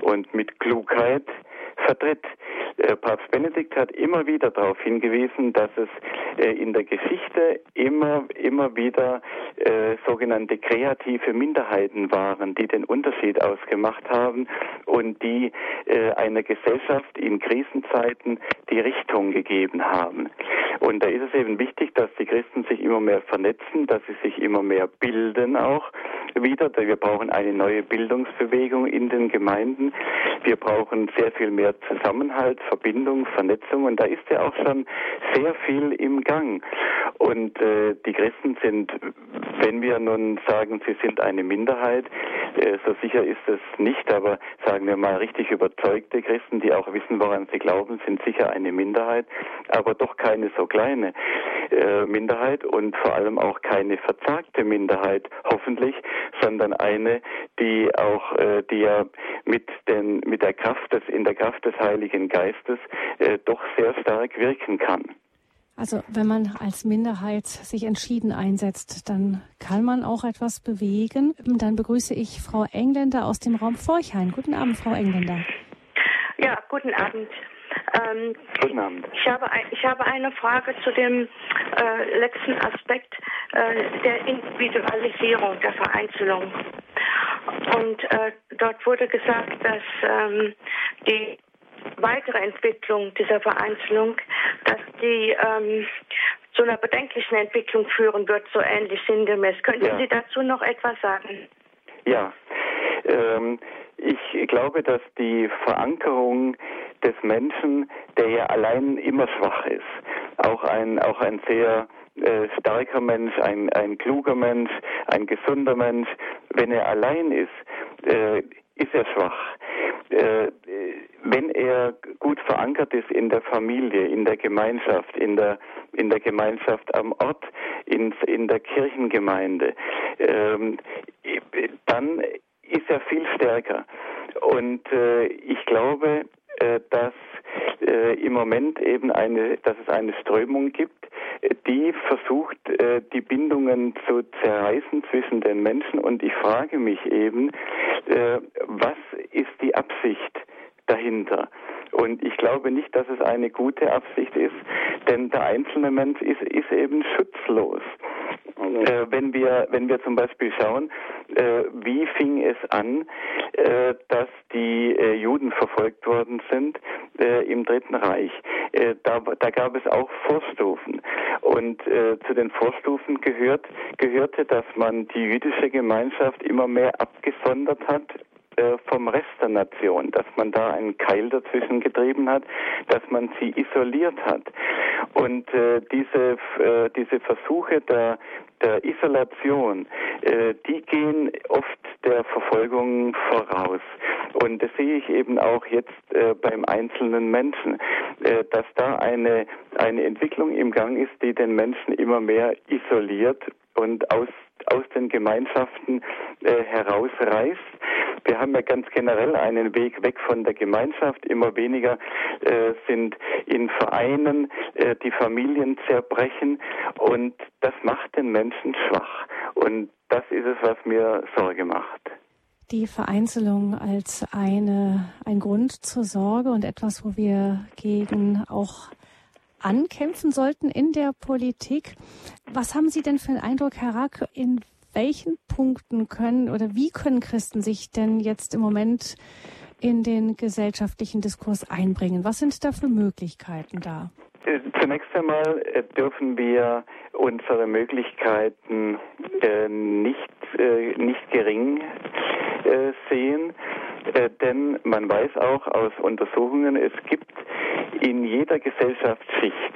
und mit Klugheit vertritt. Äh, Papst Benedikt hat immer wieder darauf hingewiesen, dass es äh, in der Geschichte immer, immer wieder äh, sogenannte kreative Minderheiten waren, die den Unterschied ausgemacht haben und die einer Gesellschaft in Krisenzeiten die Richtung gegeben haben. Und da ist es eben wichtig, dass die Christen sich immer mehr vernetzen, dass sie sich immer mehr bilden auch wieder. Wir brauchen eine neue Bildungsbewegung in den Gemeinden. Wir brauchen sehr viel mehr Zusammenhalt, Verbindung, Vernetzung. Und da ist ja auch schon sehr viel im Gang. Und äh, die Christen sind, wenn wir nun sagen, sie sind eine Minderheit, äh, so sicher ist es nicht, aber sagen wir mal richtig überzeugte Christen, die auch wissen, woran sie glauben, sind sicher eine Minderheit, aber doch keine so kleine äh, Minderheit und vor allem auch keine verzagte Minderheit, hoffentlich, sondern eine, die auch, äh, die ja mit den, mit der Kraft des, in der Kraft des Heiligen Geistes äh, doch sehr stark wirken kann. Also wenn man als Minderheit sich entschieden einsetzt, dann kann man auch etwas bewegen. Dann begrüße ich Frau Engländer aus dem Raum Forchheim. Guten Abend, Frau Engländer. Ja, guten Abend. Ähm, Guten Abend. Ich habe, ein, ich habe eine Frage zu dem äh, letzten Aspekt äh, der Individualisierung, der Vereinzelung. Und äh, dort wurde gesagt, dass ähm, die weitere Entwicklung dieser Vereinzelung, dass die ähm, zu einer bedenklichen Entwicklung führen wird, so ähnlich sinngemäß. Könnten ja. Sie dazu noch etwas sagen? Ja. Ähm, ich glaube, dass die Verankerung des Menschen, der ja allein immer schwach ist, auch ein, auch ein sehr äh, starker Mensch, ein, ein kluger Mensch, ein gesunder Mensch, wenn er allein ist, äh, ist er schwach. Äh, wenn er gut verankert ist in der Familie, in der Gemeinschaft, in der, in der Gemeinschaft am Ort, in, in der Kirchengemeinde, ähm, dann ist er viel stärker. Und äh, ich glaube, äh, dass äh, im Moment eben eine, dass es eine Strömung gibt, die versucht, äh, die Bindungen zu zerreißen zwischen den Menschen. Und ich frage mich eben, äh, was ist die Absicht dahinter? Und ich glaube nicht, dass es eine gute Absicht ist, denn der einzelne Mensch ist, ist eben schutzlos. Äh, wenn wir wenn wir zum Beispiel schauen, äh, wie fing es an, äh, dass die äh, Juden verfolgt worden sind äh, im Dritten Reich. Äh, da, da gab es auch Vorstufen und zu den Vorstufen gehört gehörte, dass man die jüdische Gemeinschaft immer mehr abgesondert hat äh, vom Rest der Nation, dass man da einen Keil dazwischen getrieben hat, dass man sie isoliert hat. Und äh, diese, äh, diese Versuche der, der Isolation, äh, die gehen oft der Verfolgung voraus. Und das sehe ich eben auch jetzt äh, beim einzelnen Menschen, äh, dass da eine, eine Entwicklung im Gang ist, die den Menschen immer mehr isoliert und aus aus den Gemeinschaften äh, herausreißt. Wir haben ja ganz generell einen Weg weg von der Gemeinschaft. Immer weniger äh, sind in Vereinen, äh, die Familien zerbrechen und das macht den Menschen schwach. Und das ist es, was mir Sorge macht. Die Vereinzelung als eine, ein Grund zur Sorge und etwas, wo wir gegen auch ankämpfen sollten in der Politik. Was haben Sie denn für einen Eindruck, Herr Rack, in welchen Punkten können oder wie können Christen sich denn jetzt im Moment in den gesellschaftlichen Diskurs einbringen? Was sind da für Möglichkeiten da? Äh, zunächst einmal äh, dürfen wir unsere Möglichkeiten äh, nicht, nicht gering sehen, denn man weiß auch aus Untersuchungen, es gibt in jeder Gesellschaftsschicht,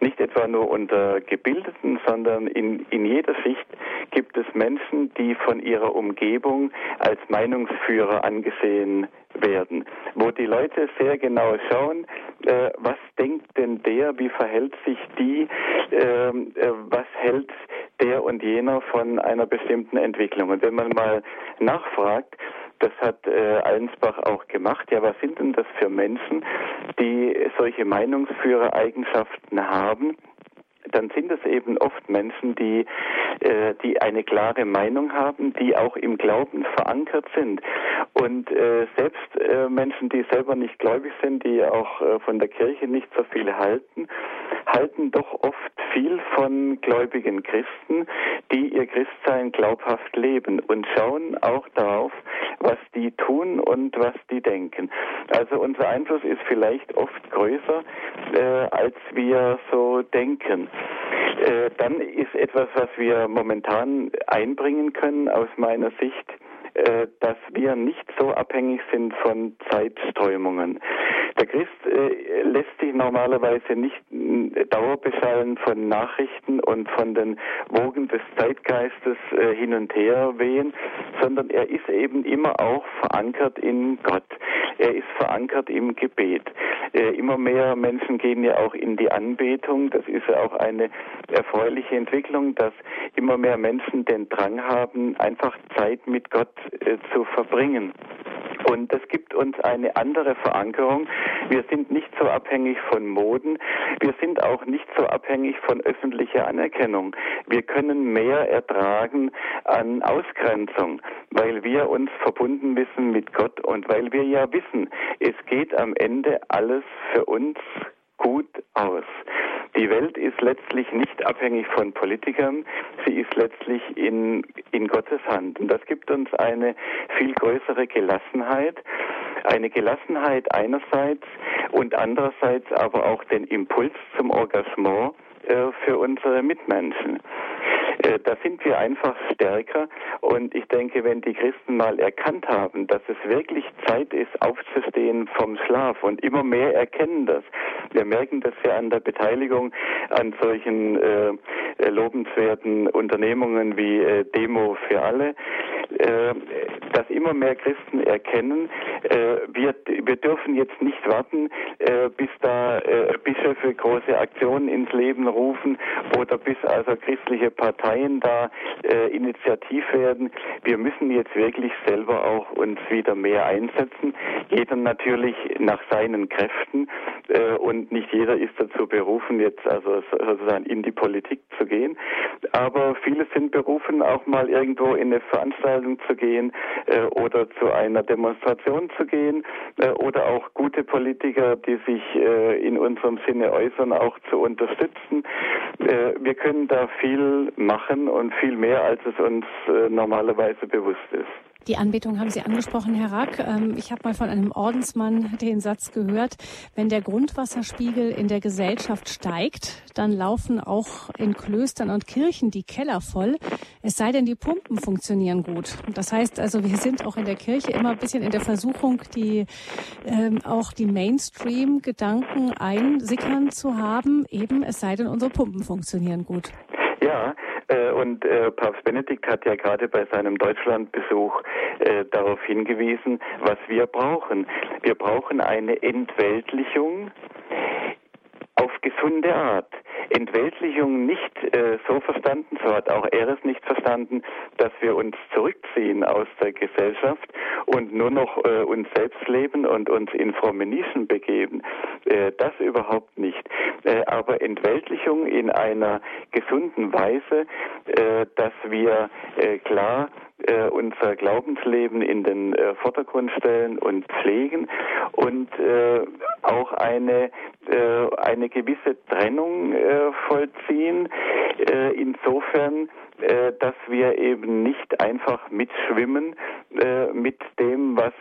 nicht etwa nur unter Gebildeten, sondern in, in jeder Schicht gibt es Menschen, die von ihrer Umgebung als Meinungsführer angesehen werden, wo die Leute sehr genau schauen, äh, was denkt denn der, wie verhält sich die, ähm, äh, was hält der und jener von einer bestimmten Entwicklung. Und wenn man mal nachfragt, das hat äh, Allensbach auch gemacht. Ja, was sind denn das für Menschen, die solche Meinungsführereigenschaften haben? Dann sind es eben oft Menschen, die, äh, die eine klare Meinung haben, die auch im Glauben verankert sind. Und äh, selbst äh, Menschen, die selber nicht gläubig sind, die auch äh, von der Kirche nicht so viel halten, halten doch oft viel von gläubigen Christen, die ihr Christsein glaubhaft leben und schauen auch darauf, was die tun und was die denken. Also unser Einfluss ist vielleicht oft größer, äh, als wir so denken. Äh, dann ist etwas, was wir momentan einbringen können aus meiner Sicht, äh, dass wir nicht so abhängig sind von Zeitströmungen. Der Christ äh, lässt sich normalerweise nicht äh, dauerbeschallen von Nachrichten und von den Wogen des Zeitgeistes äh, hin und her wehen, sondern er ist eben immer auch verankert in Gott. Er ist verankert im Gebet. Äh, immer mehr Menschen gehen ja auch in die Anbetung. Das ist ja auch eine erfreuliche Entwicklung, dass immer mehr Menschen den Drang haben, einfach Zeit mit Gott äh, zu verbringen. Und das gibt uns eine andere Verankerung. Wir sind nicht so abhängig von Moden. Wir sind auch nicht so abhängig von öffentlicher Anerkennung. Wir können mehr ertragen an Ausgrenzung, weil wir uns verbunden wissen mit Gott und weil wir ja wissen, es geht am Ende alles für uns gut aus. Die Welt ist letztlich nicht abhängig von Politikern, sie ist letztlich in, in Gottes Hand. Und das gibt uns eine viel größere Gelassenheit, eine Gelassenheit einerseits und andererseits aber auch den Impuls zum Engagement äh, für unsere Mitmenschen. Äh, da sind wir einfach stärker und ich denke, wenn die Christen mal erkannt haben, dass es wirklich Zeit ist, aufzustehen vom Schlaf und immer mehr erkennen das. Wir merken das ja an der Beteiligung an solchen äh, lobenswerten Unternehmungen wie äh, Demo für alle, dass immer mehr Christen erkennen, äh, wir, wir dürfen jetzt nicht warten, äh, bis da Bischöfe große Aktionen ins Leben rufen oder bis also christliche Parteien da initiativ werden. Wir müssen jetzt wirklich selber auch uns wieder mehr einsetzen. Jeder natürlich nach seinen Kräften und nicht jeder ist dazu berufen, jetzt also sozusagen in die Politik zu gehen. Aber viele sind berufen, auch mal irgendwo in eine Veranstaltung zu gehen äh, oder zu einer Demonstration zu gehen äh, oder auch gute Politiker, die sich äh, in unserem Sinne äußern, auch zu unterstützen. Äh, wir können da viel machen und viel mehr, als es uns äh, normalerweise bewusst ist. Die Anbetung haben Sie angesprochen, Herr Rack. Ähm, ich habe mal von einem Ordensmann den Satz gehört, wenn der Grundwasserspiegel in der Gesellschaft steigt, dann laufen auch in Klöstern und Kirchen die Keller voll, es sei denn, die Pumpen funktionieren gut. Das heißt also, wir sind auch in der Kirche immer ein bisschen in der Versuchung, die ähm, auch die Mainstream-Gedanken einsickern zu haben, eben es sei denn, unsere Pumpen funktionieren gut. Ja, und äh, Papst Benedikt hat ja gerade bei seinem Deutschlandbesuch äh, darauf hingewiesen, was wir brauchen. Wir brauchen eine Entweltlichung auf gesunde Art. Entweltlichung nicht äh, so verstanden, so hat auch er es nicht verstanden, dass wir uns zurückziehen aus der Gesellschaft und nur noch äh, uns selbst leben und uns in fromme Nischen begeben. Äh, das überhaupt nicht. Äh, aber Entweltlichung in einer gesunden Weise, äh, dass wir äh, klar äh, unser Glaubensleben in den äh, Vordergrund stellen und pflegen und äh, auch eine äh, eine gewisse Trennung äh, vollziehen. Äh, insofern, dass wir eben nicht einfach mitschwimmen mit dem, was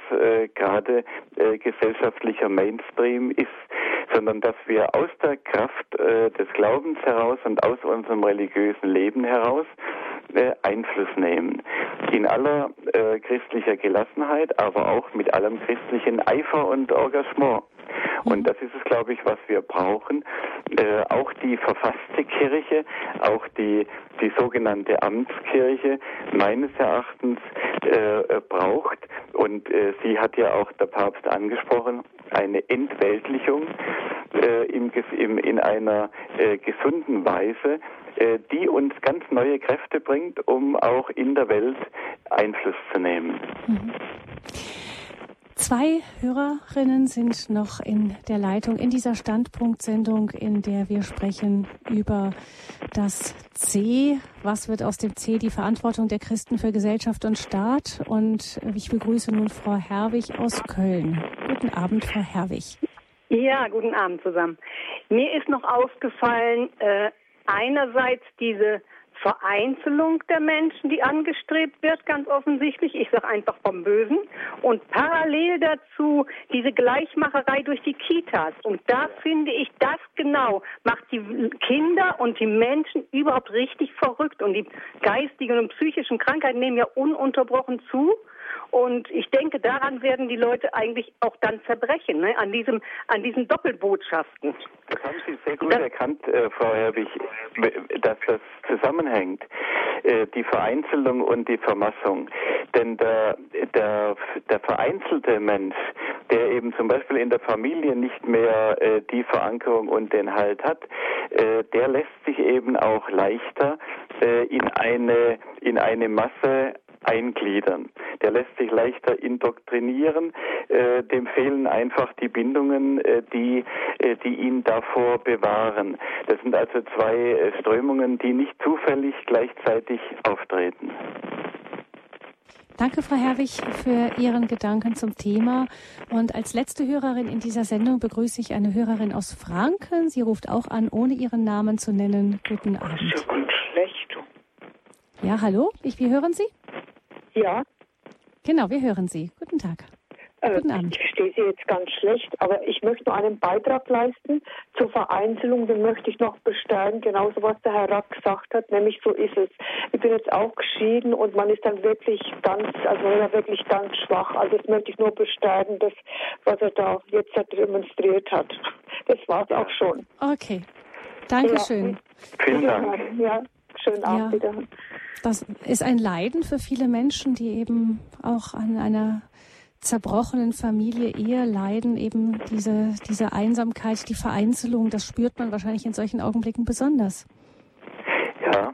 gerade gesellschaftlicher Mainstream ist, sondern dass wir aus der Kraft des Glaubens heraus und aus unserem religiösen Leben heraus Einfluss nehmen. In aller christlicher Gelassenheit, aber auch mit allem christlichen Eifer und Engagement. Und das ist es, glaube ich, was wir brauchen. Äh, auch die verfasste Kirche, auch die, die sogenannte Amtskirche meines Erachtens äh, braucht, und äh, sie hat ja auch der Papst angesprochen, eine Entweltlichung äh, im, im, in einer äh, gesunden Weise, äh, die uns ganz neue Kräfte bringt, um auch in der Welt Einfluss zu nehmen. Mhm. Zwei Hörerinnen sind noch in der Leitung in dieser Standpunktsendung, in der wir sprechen über das C. Was wird aus dem C? Die Verantwortung der Christen für Gesellschaft und Staat. Und ich begrüße nun Frau Herwig aus Köln. Guten Abend, Frau Herwig. Ja, guten Abend zusammen. Mir ist noch aufgefallen, äh, einerseits diese Vereinzelung der Menschen, die angestrebt wird, ganz offensichtlich. Ich sage einfach vom Bösen. Und parallel dazu diese Gleichmacherei durch die Kitas. Und da finde ich, das genau macht die Kinder und die Menschen überhaupt richtig verrückt. Und die geistigen und psychischen Krankheiten nehmen ja ununterbrochen zu. Und ich denke, daran werden die Leute eigentlich auch dann zerbrechen, ne? an, diesem, an diesen Doppelbotschaften. Das haben Sie sehr gut das, erkannt, äh, Frau Herbig, dass das zusammenhängt, äh, die Vereinzelung und die Vermassung. Denn der, der, der vereinzelte Mensch, der eben zum Beispiel in der Familie nicht mehr äh, die Verankerung und den Halt hat, äh, der lässt sich eben auch leichter äh, in eine in eine Masse eingliedern. Der lässt sich leichter indoktrinieren, äh, dem fehlen einfach die Bindungen, äh, die, äh, die ihn davor bewahren. Das sind also zwei äh, Strömungen, die nicht zufällig gleichzeitig auftreten. Danke, Frau Herwig, für Ihren Gedanken zum Thema. Und als letzte Hörerin in dieser Sendung begrüße ich eine Hörerin aus Franken. Sie ruft auch an, ohne ihren Namen zu nennen. Guten Abend. schlecht. Ja, hallo, ich, wie hören Sie? Ja. Genau, wir hören Sie. Guten Tag. Äh, Guten Abend. Ich verstehe Sie jetzt ganz schlecht, aber ich möchte nur einen Beitrag leisten zur Vereinzelung. Den möchte ich noch bestärken, genauso was der Herr Rack gesagt hat, nämlich so ist es. Ich bin jetzt auch geschieden und man ist dann wirklich ganz, also wirklich ganz schwach. Also das möchte ich nur bestärken, das, was er da jetzt demonstriert hat. Das war es auch schon. Okay. Dankeschön. Ja. Vielen Dank. Ja, schönen Abend ja. wieder. Das ist ein Leiden für viele Menschen, die eben auch an einer zerbrochenen Familie eher leiden, eben diese, diese Einsamkeit, die Vereinzelung, das spürt man wahrscheinlich in solchen Augenblicken besonders. Ja,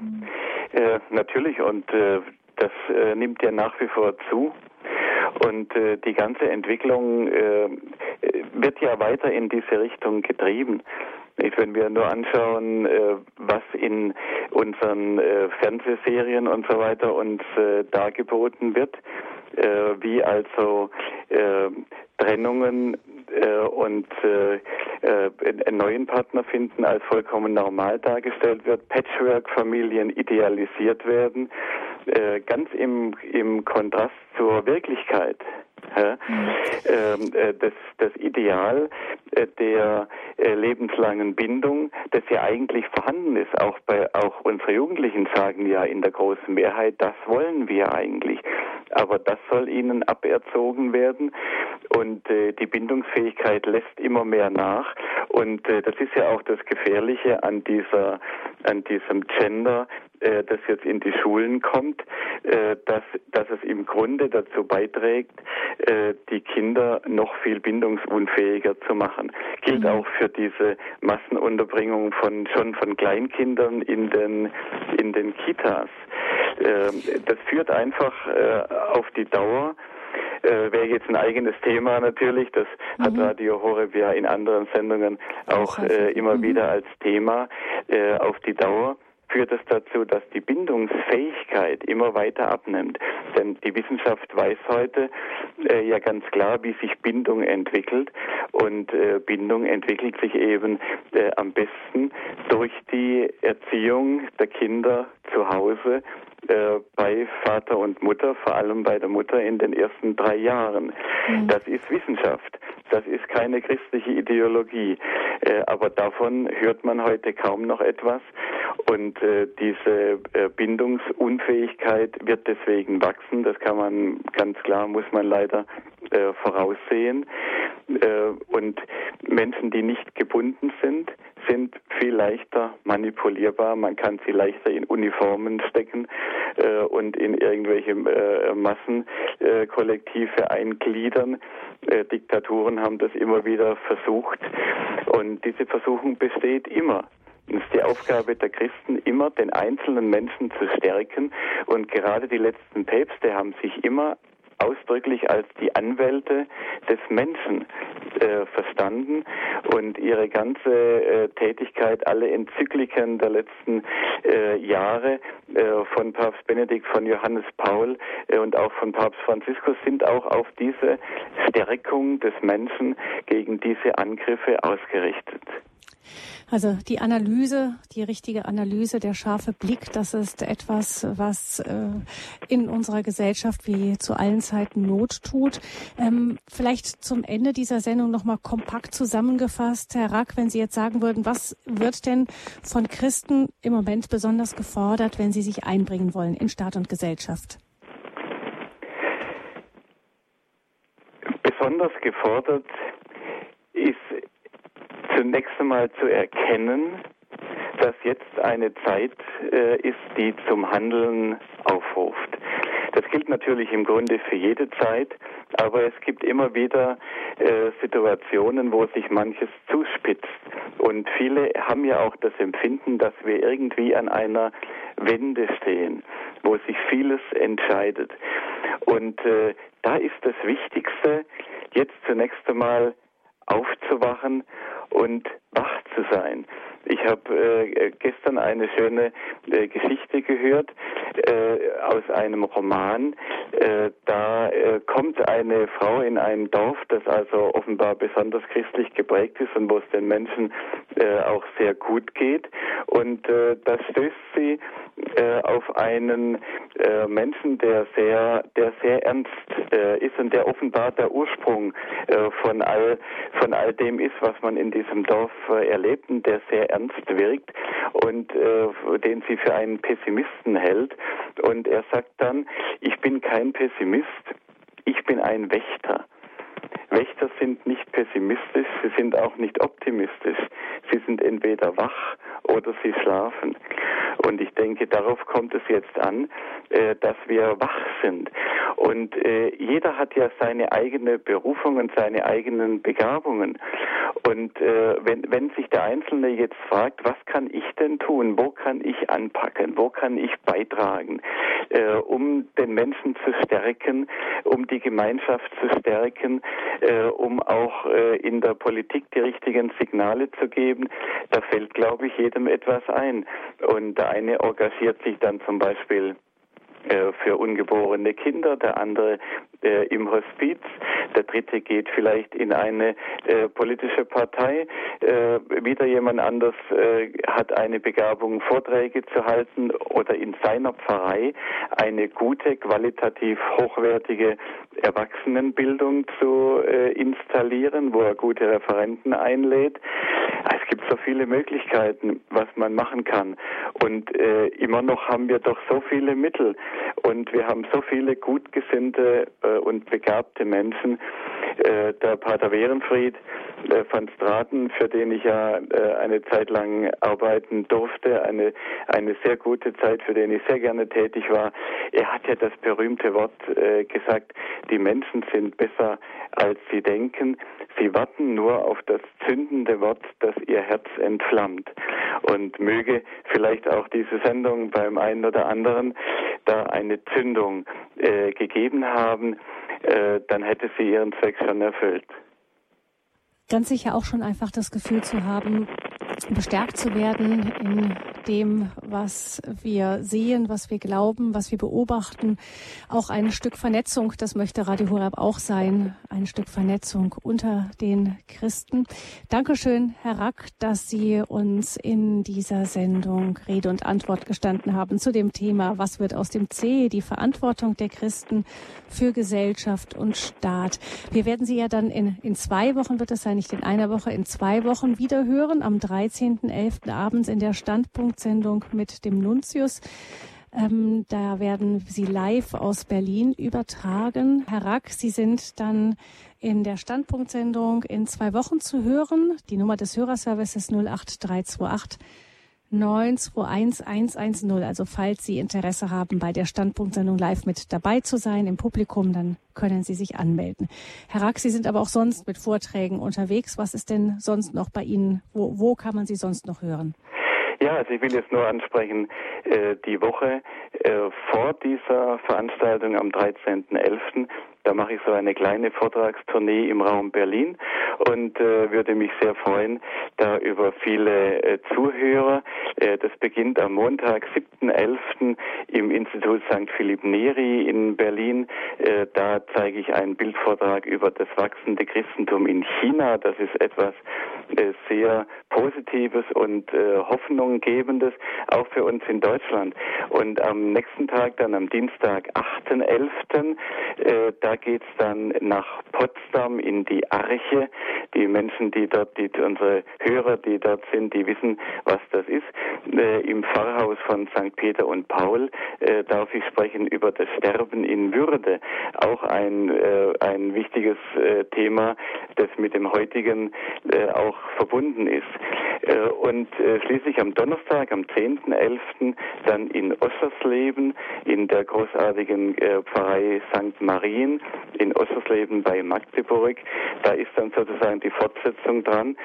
äh, natürlich und äh, das äh, nimmt ja nach wie vor zu. Und äh, die ganze Entwicklung äh, wird ja weiter in diese Richtung getrieben. Wenn wir nur anschauen, äh, was in unseren äh, Fernsehserien und so weiter uns äh, dargeboten wird, wie also Trennungen und einen neuen Partner finden als vollkommen normal dargestellt wird, Patchwork-Familien idealisiert werden, äh, ganz im, im Kontrast zur Wirklichkeit. Ja, ähm, äh, das, das Ideal äh, der äh, lebenslangen Bindung, das ja eigentlich vorhanden ist, auch bei auch unsere Jugendlichen sagen ja in der großen Mehrheit, das wollen wir eigentlich. Aber das soll ihnen aberzogen werden und äh, die Bindungsfähigkeit lässt immer mehr nach. Und äh, das ist ja auch das Gefährliche an dieser, an diesem Gender, das jetzt in die Schulen kommt, äh, dass, dass es im Grunde dazu beiträgt, äh, die Kinder noch viel bindungsunfähiger zu machen. Gilt mhm. auch für diese Massenunterbringung von schon von Kleinkindern in den in den Kitas. Äh, das führt einfach äh, auf die Dauer äh, wäre jetzt ein eigenes Thema natürlich. Das mhm. hat Radio Horeb ja in anderen Sendungen auch äh, immer mhm. wieder als Thema äh, auf die Dauer führt es dazu, dass die Bindungsfähigkeit immer weiter abnimmt. Denn die Wissenschaft weiß heute äh, ja ganz klar, wie sich Bindung entwickelt. Und äh, Bindung entwickelt sich eben äh, am besten durch die Erziehung der Kinder zu Hause äh, bei Vater und Mutter, vor allem bei der Mutter in den ersten drei Jahren. Mhm. Das ist Wissenschaft. Das ist keine christliche Ideologie. Äh, aber davon hört man heute kaum noch etwas. Und äh, diese äh, Bindungsunfähigkeit wird deswegen wachsen. Das kann man ganz klar, muss man leider äh, voraussehen. Äh, und Menschen, die nicht gebunden sind, sind viel leichter manipulierbar. Man kann sie leichter in Uniformen stecken äh, und in irgendwelche äh, Massenkollektive eingliedern. Äh, Diktaturen haben das immer wieder versucht. Und diese Versuchung besteht immer. Es ist die Aufgabe der Christen, immer den einzelnen Menschen zu stärken. Und gerade die letzten Päpste haben sich immer ausdrücklich als die Anwälte des Menschen äh, verstanden und ihre ganze äh, Tätigkeit, alle Enzykliken der letzten äh, Jahre äh, von Papst Benedikt, von Johannes Paul äh, und auch von Papst Franziskus sind auch auf diese Stärkung des Menschen gegen diese Angriffe ausgerichtet. Also die Analyse, die richtige Analyse, der scharfe Blick, das ist etwas, was äh, in unserer Gesellschaft wie zu allen Zeiten Not tut. Ähm, vielleicht zum Ende dieser Sendung nochmal kompakt zusammengefasst, Herr Rack, wenn Sie jetzt sagen würden, was wird denn von Christen im Moment besonders gefordert, wenn sie sich einbringen wollen in Staat und Gesellschaft? Besonders gefordert ist zunächst einmal zu erkennen, dass jetzt eine Zeit äh, ist, die zum Handeln aufruft. Das gilt natürlich im Grunde für jede Zeit, aber es gibt immer wieder äh, Situationen, wo sich manches zuspitzt. Und viele haben ja auch das Empfinden, dass wir irgendwie an einer Wende stehen, wo sich vieles entscheidet. Und äh, da ist das Wichtigste, jetzt zunächst einmal aufzuwachen und wach zu sein. Ich habe äh, gestern eine schöne äh, Geschichte gehört äh, aus einem Roman. Äh, da äh, kommt eine Frau in ein Dorf, das also offenbar besonders christlich geprägt ist und wo es den Menschen äh, auch sehr gut geht. Und äh, da stößt sie äh, auf einen äh, Menschen, der sehr, der sehr ernst äh, ist und der offenbar der Ursprung äh, von all, von all dem ist, was man in diesem Dorf äh, erlebt und der sehr ernst wirkt und äh, den sie für einen Pessimisten hält. Und er sagt dann, ich bin kein Pessimist, ich bin ein Wächter. Wächter sind nicht pessimistisch, sie sind auch nicht optimistisch. Sie sind entweder wach oder sie schlafen. Und ich denke, darauf kommt es jetzt an, äh, dass wir wach sind. Und äh, jeder hat ja seine eigene Berufung und seine eigenen Begabungen. Und äh, wenn, wenn sich der Einzelne jetzt fragt, was kann ich denn tun? Wo kann ich anpacken? Wo kann ich beitragen? Äh, um den Menschen zu stärken, um die Gemeinschaft zu stärken, äh, um auch äh, in der Politik die richtigen Signale zu geben, da fällt, glaube ich, jedem etwas ein. Und der eine engagiert sich dann zum Beispiel äh, für ungeborene Kinder, der andere äh, im Hospiz, der dritte geht vielleicht in eine äh, politische Partei, äh, wieder jemand anders äh, hat eine Begabung, Vorträge zu halten oder in seiner Pfarrei eine gute, qualitativ hochwertige Erwachsenenbildung zu äh, installieren, wo er gute Referenten einlädt. Es gibt so viele Möglichkeiten, was man machen kann. Und äh, immer noch haben wir doch so viele Mittel und wir haben so viele gutgesinnte äh, und begabte Menschen. Äh, der Pater Wehrenfried äh, van Straten, für den ich ja äh, eine Zeit lang arbeiten durfte, eine, eine sehr gute Zeit, für den ich sehr gerne tätig war, er hat ja das berühmte Wort äh, gesagt, die Menschen sind besser als sie denken, sie warten nur auf das zündende Wort, das ihr Herz entflammt. Und möge vielleicht auch diese Sendung beim einen oder anderen da eine Zündung äh, gegeben haben, äh, dann hätte sie ihren Zweck schon erfüllt. Ganz sicher auch schon einfach das Gefühl zu haben, bestärkt zu werden in dem, was wir sehen, was wir glauben, was wir beobachten. Auch ein Stück Vernetzung, das möchte Radio Horeb auch sein, ein Stück Vernetzung unter den Christen. Dankeschön, Herr Rack, dass Sie uns in dieser Sendung Rede und Antwort gestanden haben zu dem Thema, was wird aus dem C, die Verantwortung der Christen für Gesellschaft und Staat. Wir werden Sie ja dann in, in zwei Wochen, wird es sein, nicht in einer Woche, in zwei Wochen wieder hören, am 13.11. abends in der Standpunktsendung mit dem Nuntius. Ähm, da werden Sie live aus Berlin übertragen. Herr Rack, Sie sind dann in der Standpunktsendung in zwei Wochen zu hören. Die Nummer des Hörerservices 08328 921110. Also falls Sie Interesse haben, bei der Standpunktsendung live mit dabei zu sein im Publikum, dann können Sie sich anmelden. Herr Rack, Sie sind aber auch sonst mit Vorträgen unterwegs. Was ist denn sonst noch bei Ihnen? Wo, wo kann man Sie sonst noch hören? Ja, also ich will jetzt nur ansprechen, äh, die Woche äh, vor dieser Veranstaltung am 13.11. Da mache ich so eine kleine Vortragstournee im Raum Berlin und äh, würde mich sehr freuen, da über viele äh, Zuhörer. Äh, das beginnt am Montag, 7.11. im Institut St. Philipp Neri in Berlin. Äh, da zeige ich einen Bildvortrag über das wachsende Christentum in China. Das ist etwas äh, sehr Positives und äh, Hoffnunggebendes, auch für uns in Deutschland. Und am nächsten Tag, dann am Dienstag, 8.11., äh, da geht's dann nach Potsdam in die Arche. Die Menschen, die dort, die, unsere Hörer, die dort sind, die wissen, was das ist. Äh, Im Pfarrhaus von St. Peter und Paul äh, darf ich sprechen über das Sterben in Würde. Auch ein, äh, ein wichtiges äh, Thema, das mit dem heutigen äh, auch verbunden ist. Äh, und äh, schließlich am Donnerstag, am 10.11. dann in Ossersleben, in der großartigen äh, Pfarrei St. Marien in Ossersleben bei Magdeburg. Da ist dann sozusagen die Fortsetzung dran.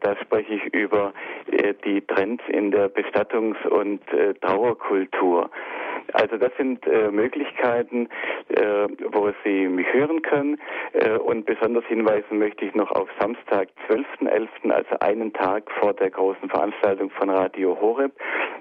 Da spreche ich über die Trends in der Bestattungs- und Trauerkultur. Also das sind äh, Möglichkeiten, äh, wo Sie mich hören können. Äh, und besonders hinweisen möchte ich noch auf Samstag, 12.11., also einen Tag vor der großen Veranstaltung von Radio Horeb.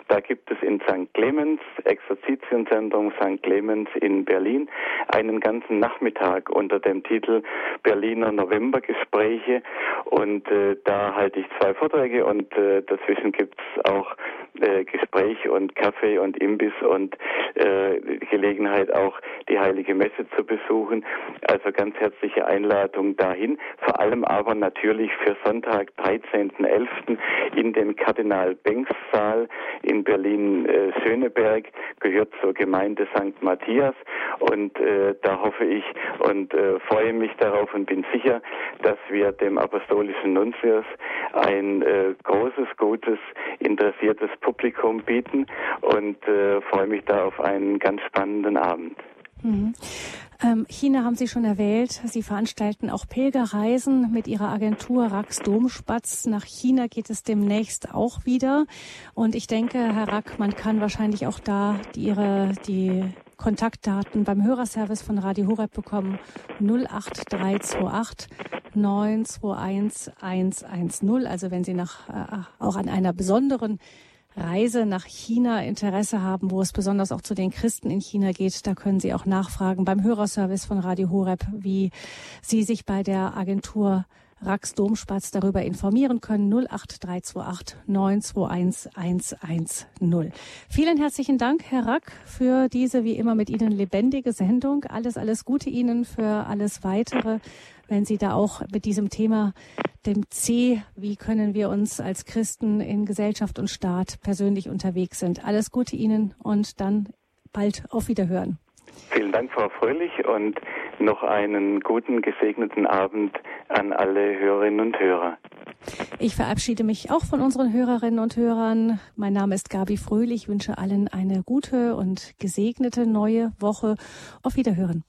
Da gibt es in St. Clemens, Exerzitienzentrum St. Clemens in Berlin, einen ganzen Nachmittag unter dem Titel Berliner Novembergespräche. Und äh, da halte ich zwei Vorträge und äh, dazwischen gibt es auch äh, Gespräch und Kaffee und Imbiss und äh, Gelegenheit auch die heilige Messe zu besuchen. Also ganz herzliche Einladung dahin. Vor allem aber natürlich für Sonntag, 13.11. in den Kardinal Benks Saal in Berlin-Schöneberg, äh, gehört zur Gemeinde St. Matthias. Und äh, da hoffe ich und äh, freue mich darauf und bin sicher, dass wir dem apostolischen Nuntius ein äh, großes, gutes, interessiertes Publikum bieten und äh, freue mich da auf einen ganz spannenden Abend. Mhm. Ähm, China haben Sie schon erwähnt. Sie veranstalten auch Pilgerreisen mit Ihrer Agentur Rax Domspatz. Nach China geht es demnächst auch wieder. Und ich denke, Herr Rack, man kann wahrscheinlich auch da die, Ihre, die Kontaktdaten beim Hörerservice von Radio Horeb bekommen. 08328 921 110. Also wenn Sie nach, äh, auch an einer besonderen Reise nach China Interesse haben, wo es besonders auch zu den Christen in China geht, da können Sie auch nachfragen beim Hörerservice von Radio Horeb, wie Sie sich bei der Agentur Rax Domspatz darüber informieren können. 08328 921 110. Vielen herzlichen Dank, Herr Rack, für diese wie immer mit Ihnen lebendige Sendung. Alles, alles Gute Ihnen für alles weitere, wenn Sie da auch mit diesem Thema, dem C, wie können wir uns als Christen in Gesellschaft und Staat persönlich unterwegs sind. Alles Gute Ihnen und dann bald auf Wiederhören. Vielen Dank, Frau Fröhlich, und noch einen guten, gesegneten Abend an alle Hörerinnen und Hörer. Ich verabschiede mich auch von unseren Hörerinnen und Hörern. Mein Name ist Gabi Fröhlich. Ich wünsche allen eine gute und gesegnete neue Woche. Auf Wiederhören.